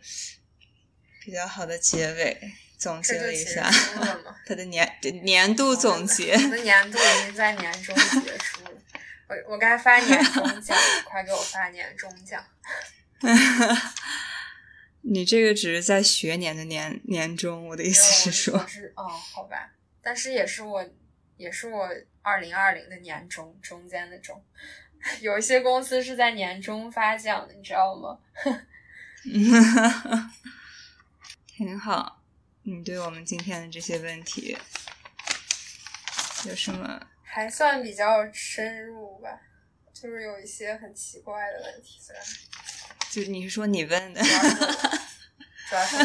[SPEAKER 1] 比较好的结尾，总结了一下 他的年年度总结。
[SPEAKER 2] 我的年度已经在年终结束了，我我该发年 终奖，快给我发年终奖。
[SPEAKER 1] 你这个只是在学年的年年终，我的意思是说，
[SPEAKER 2] 是哦，好吧，但是也是我，也是我二零二零的年终，中间的中。有一些公司是在年终发奖的，你知道吗？
[SPEAKER 1] 挺好，你对我们今天的这些问题有什么？
[SPEAKER 2] 还算比较深入吧，就是有一些很奇怪的问题，虽然
[SPEAKER 1] 就你是说你问的，
[SPEAKER 2] 主要是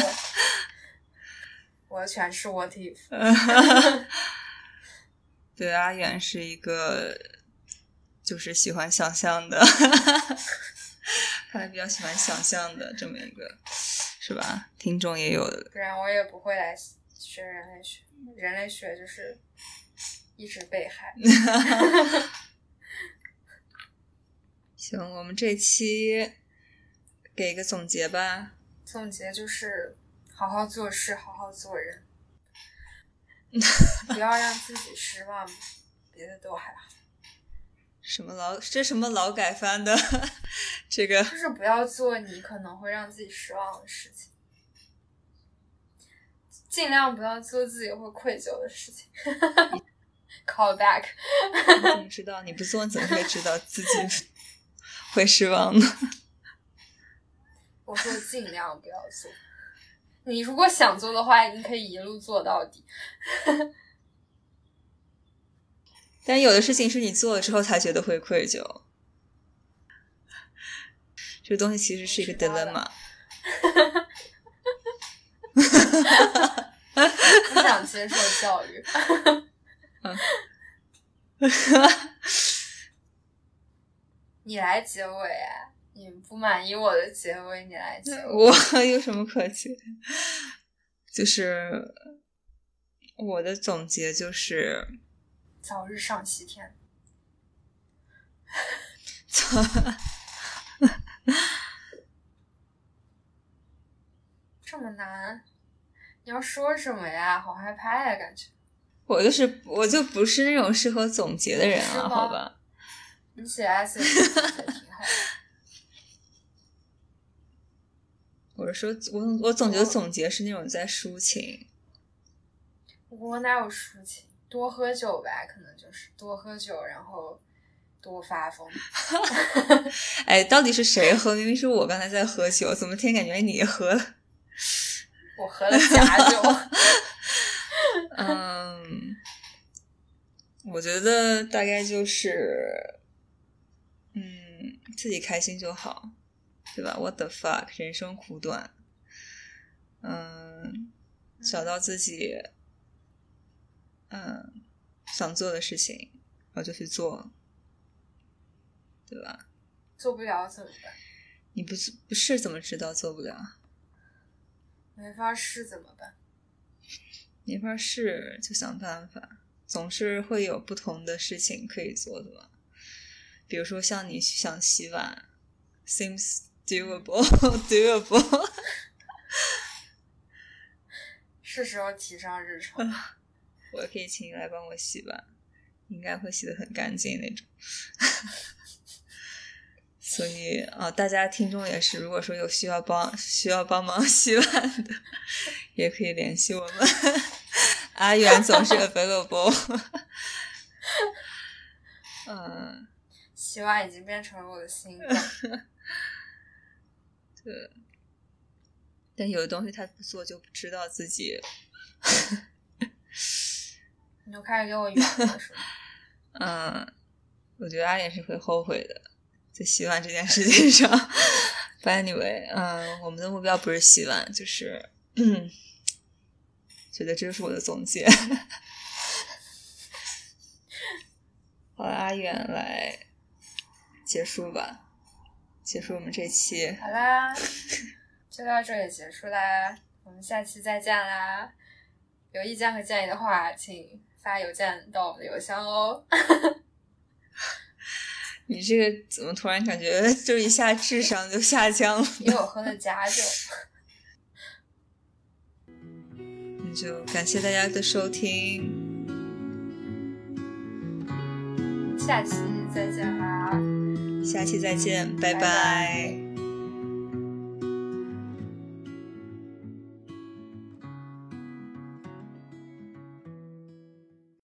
[SPEAKER 2] 我，我全是我题。
[SPEAKER 1] 对，阿远是一个就是喜欢想象的，看来比较喜欢想象的这么一个。是吧？听众也有的，
[SPEAKER 2] 不然我也不会来学人类学。人类学就是一直被害。
[SPEAKER 1] 行，我们这期给个总结吧。
[SPEAKER 2] 总结就是好好做事，好好做人，不要让自己失望，别的都还好。
[SPEAKER 1] 什么劳？这什么劳改犯的？这个
[SPEAKER 2] 就是不要做你可能会让自己失望的事情，尽量不要做自己会愧疚的事情。Call back。
[SPEAKER 1] 你怎么知道？你不做，你怎么会知道自己 会失望呢？
[SPEAKER 2] 我说尽量不要做。你如果想做的话，你可以一路做到底。
[SPEAKER 1] 但有的事情是你做了之后才觉得会愧疚，这个东西其实是一个 dilemma。
[SPEAKER 2] 不想接受教育。你来结尾，你不满意我的结尾，你来结。
[SPEAKER 1] 我 有什么可结？就是我的总结就是。
[SPEAKER 2] 早日上西天。这么难？你要说什么呀？好害怕呀，感觉。
[SPEAKER 1] 我就是，我就不是那种适合总结的人啊，好吧？
[SPEAKER 2] 你写 essay 挺好。
[SPEAKER 1] 我是说，我我总觉得总结是那种在抒情。
[SPEAKER 2] 我哪有抒情？多喝酒呗，可能就是多喝酒，然后多发疯。
[SPEAKER 1] 哎，到底是谁喝？明明是我刚才在喝酒，怎么天感觉你喝？
[SPEAKER 2] 我喝了假酒。
[SPEAKER 1] 嗯，我觉得大概就是，嗯，自己开心就好，对吧？What the fuck，人生苦短。嗯，找到自己。嗯，想做的事情，然后就去做，对吧？
[SPEAKER 2] 做不了怎么办？
[SPEAKER 1] 你不不试怎么知道做不了？
[SPEAKER 2] 没法试怎么办？
[SPEAKER 1] 没法试就想办法，总是会有不同的事情可以做的嘛。比如说像你想洗碗，seems doable，doable，
[SPEAKER 2] 是时候提上日程了。
[SPEAKER 1] 我可以请你来帮我洗碗，应该会洗的很干净那种。所以啊，大家听众也是，如果说有需要帮需要帮忙洗碗的，也可以联系我们。阿远总是 available。嗯，
[SPEAKER 2] 洗碗已经变成了我的心梗。
[SPEAKER 1] 对，但有的东西他不做，就不知道自己。
[SPEAKER 2] 你就开始给我圆了，是吧？
[SPEAKER 1] 嗯，我觉得阿也是会后悔的，在洗碗这件事情上。But anyway，嗯，我们的目标不是洗碗，就是觉得这就是我的总结。好了，阿远来结束吧，结束我们这期。
[SPEAKER 2] 好啦，就到这里结束啦，我们下期再见啦！有意见和建议的话，请发邮件到我们的邮箱哦。
[SPEAKER 1] 你这个怎么突然感觉就一下智商就下降了？
[SPEAKER 2] 因为我喝了假酒。
[SPEAKER 1] 那就感谢大家的收听，
[SPEAKER 2] 下期再见啦！
[SPEAKER 1] 下期再见，拜。
[SPEAKER 2] 拜拜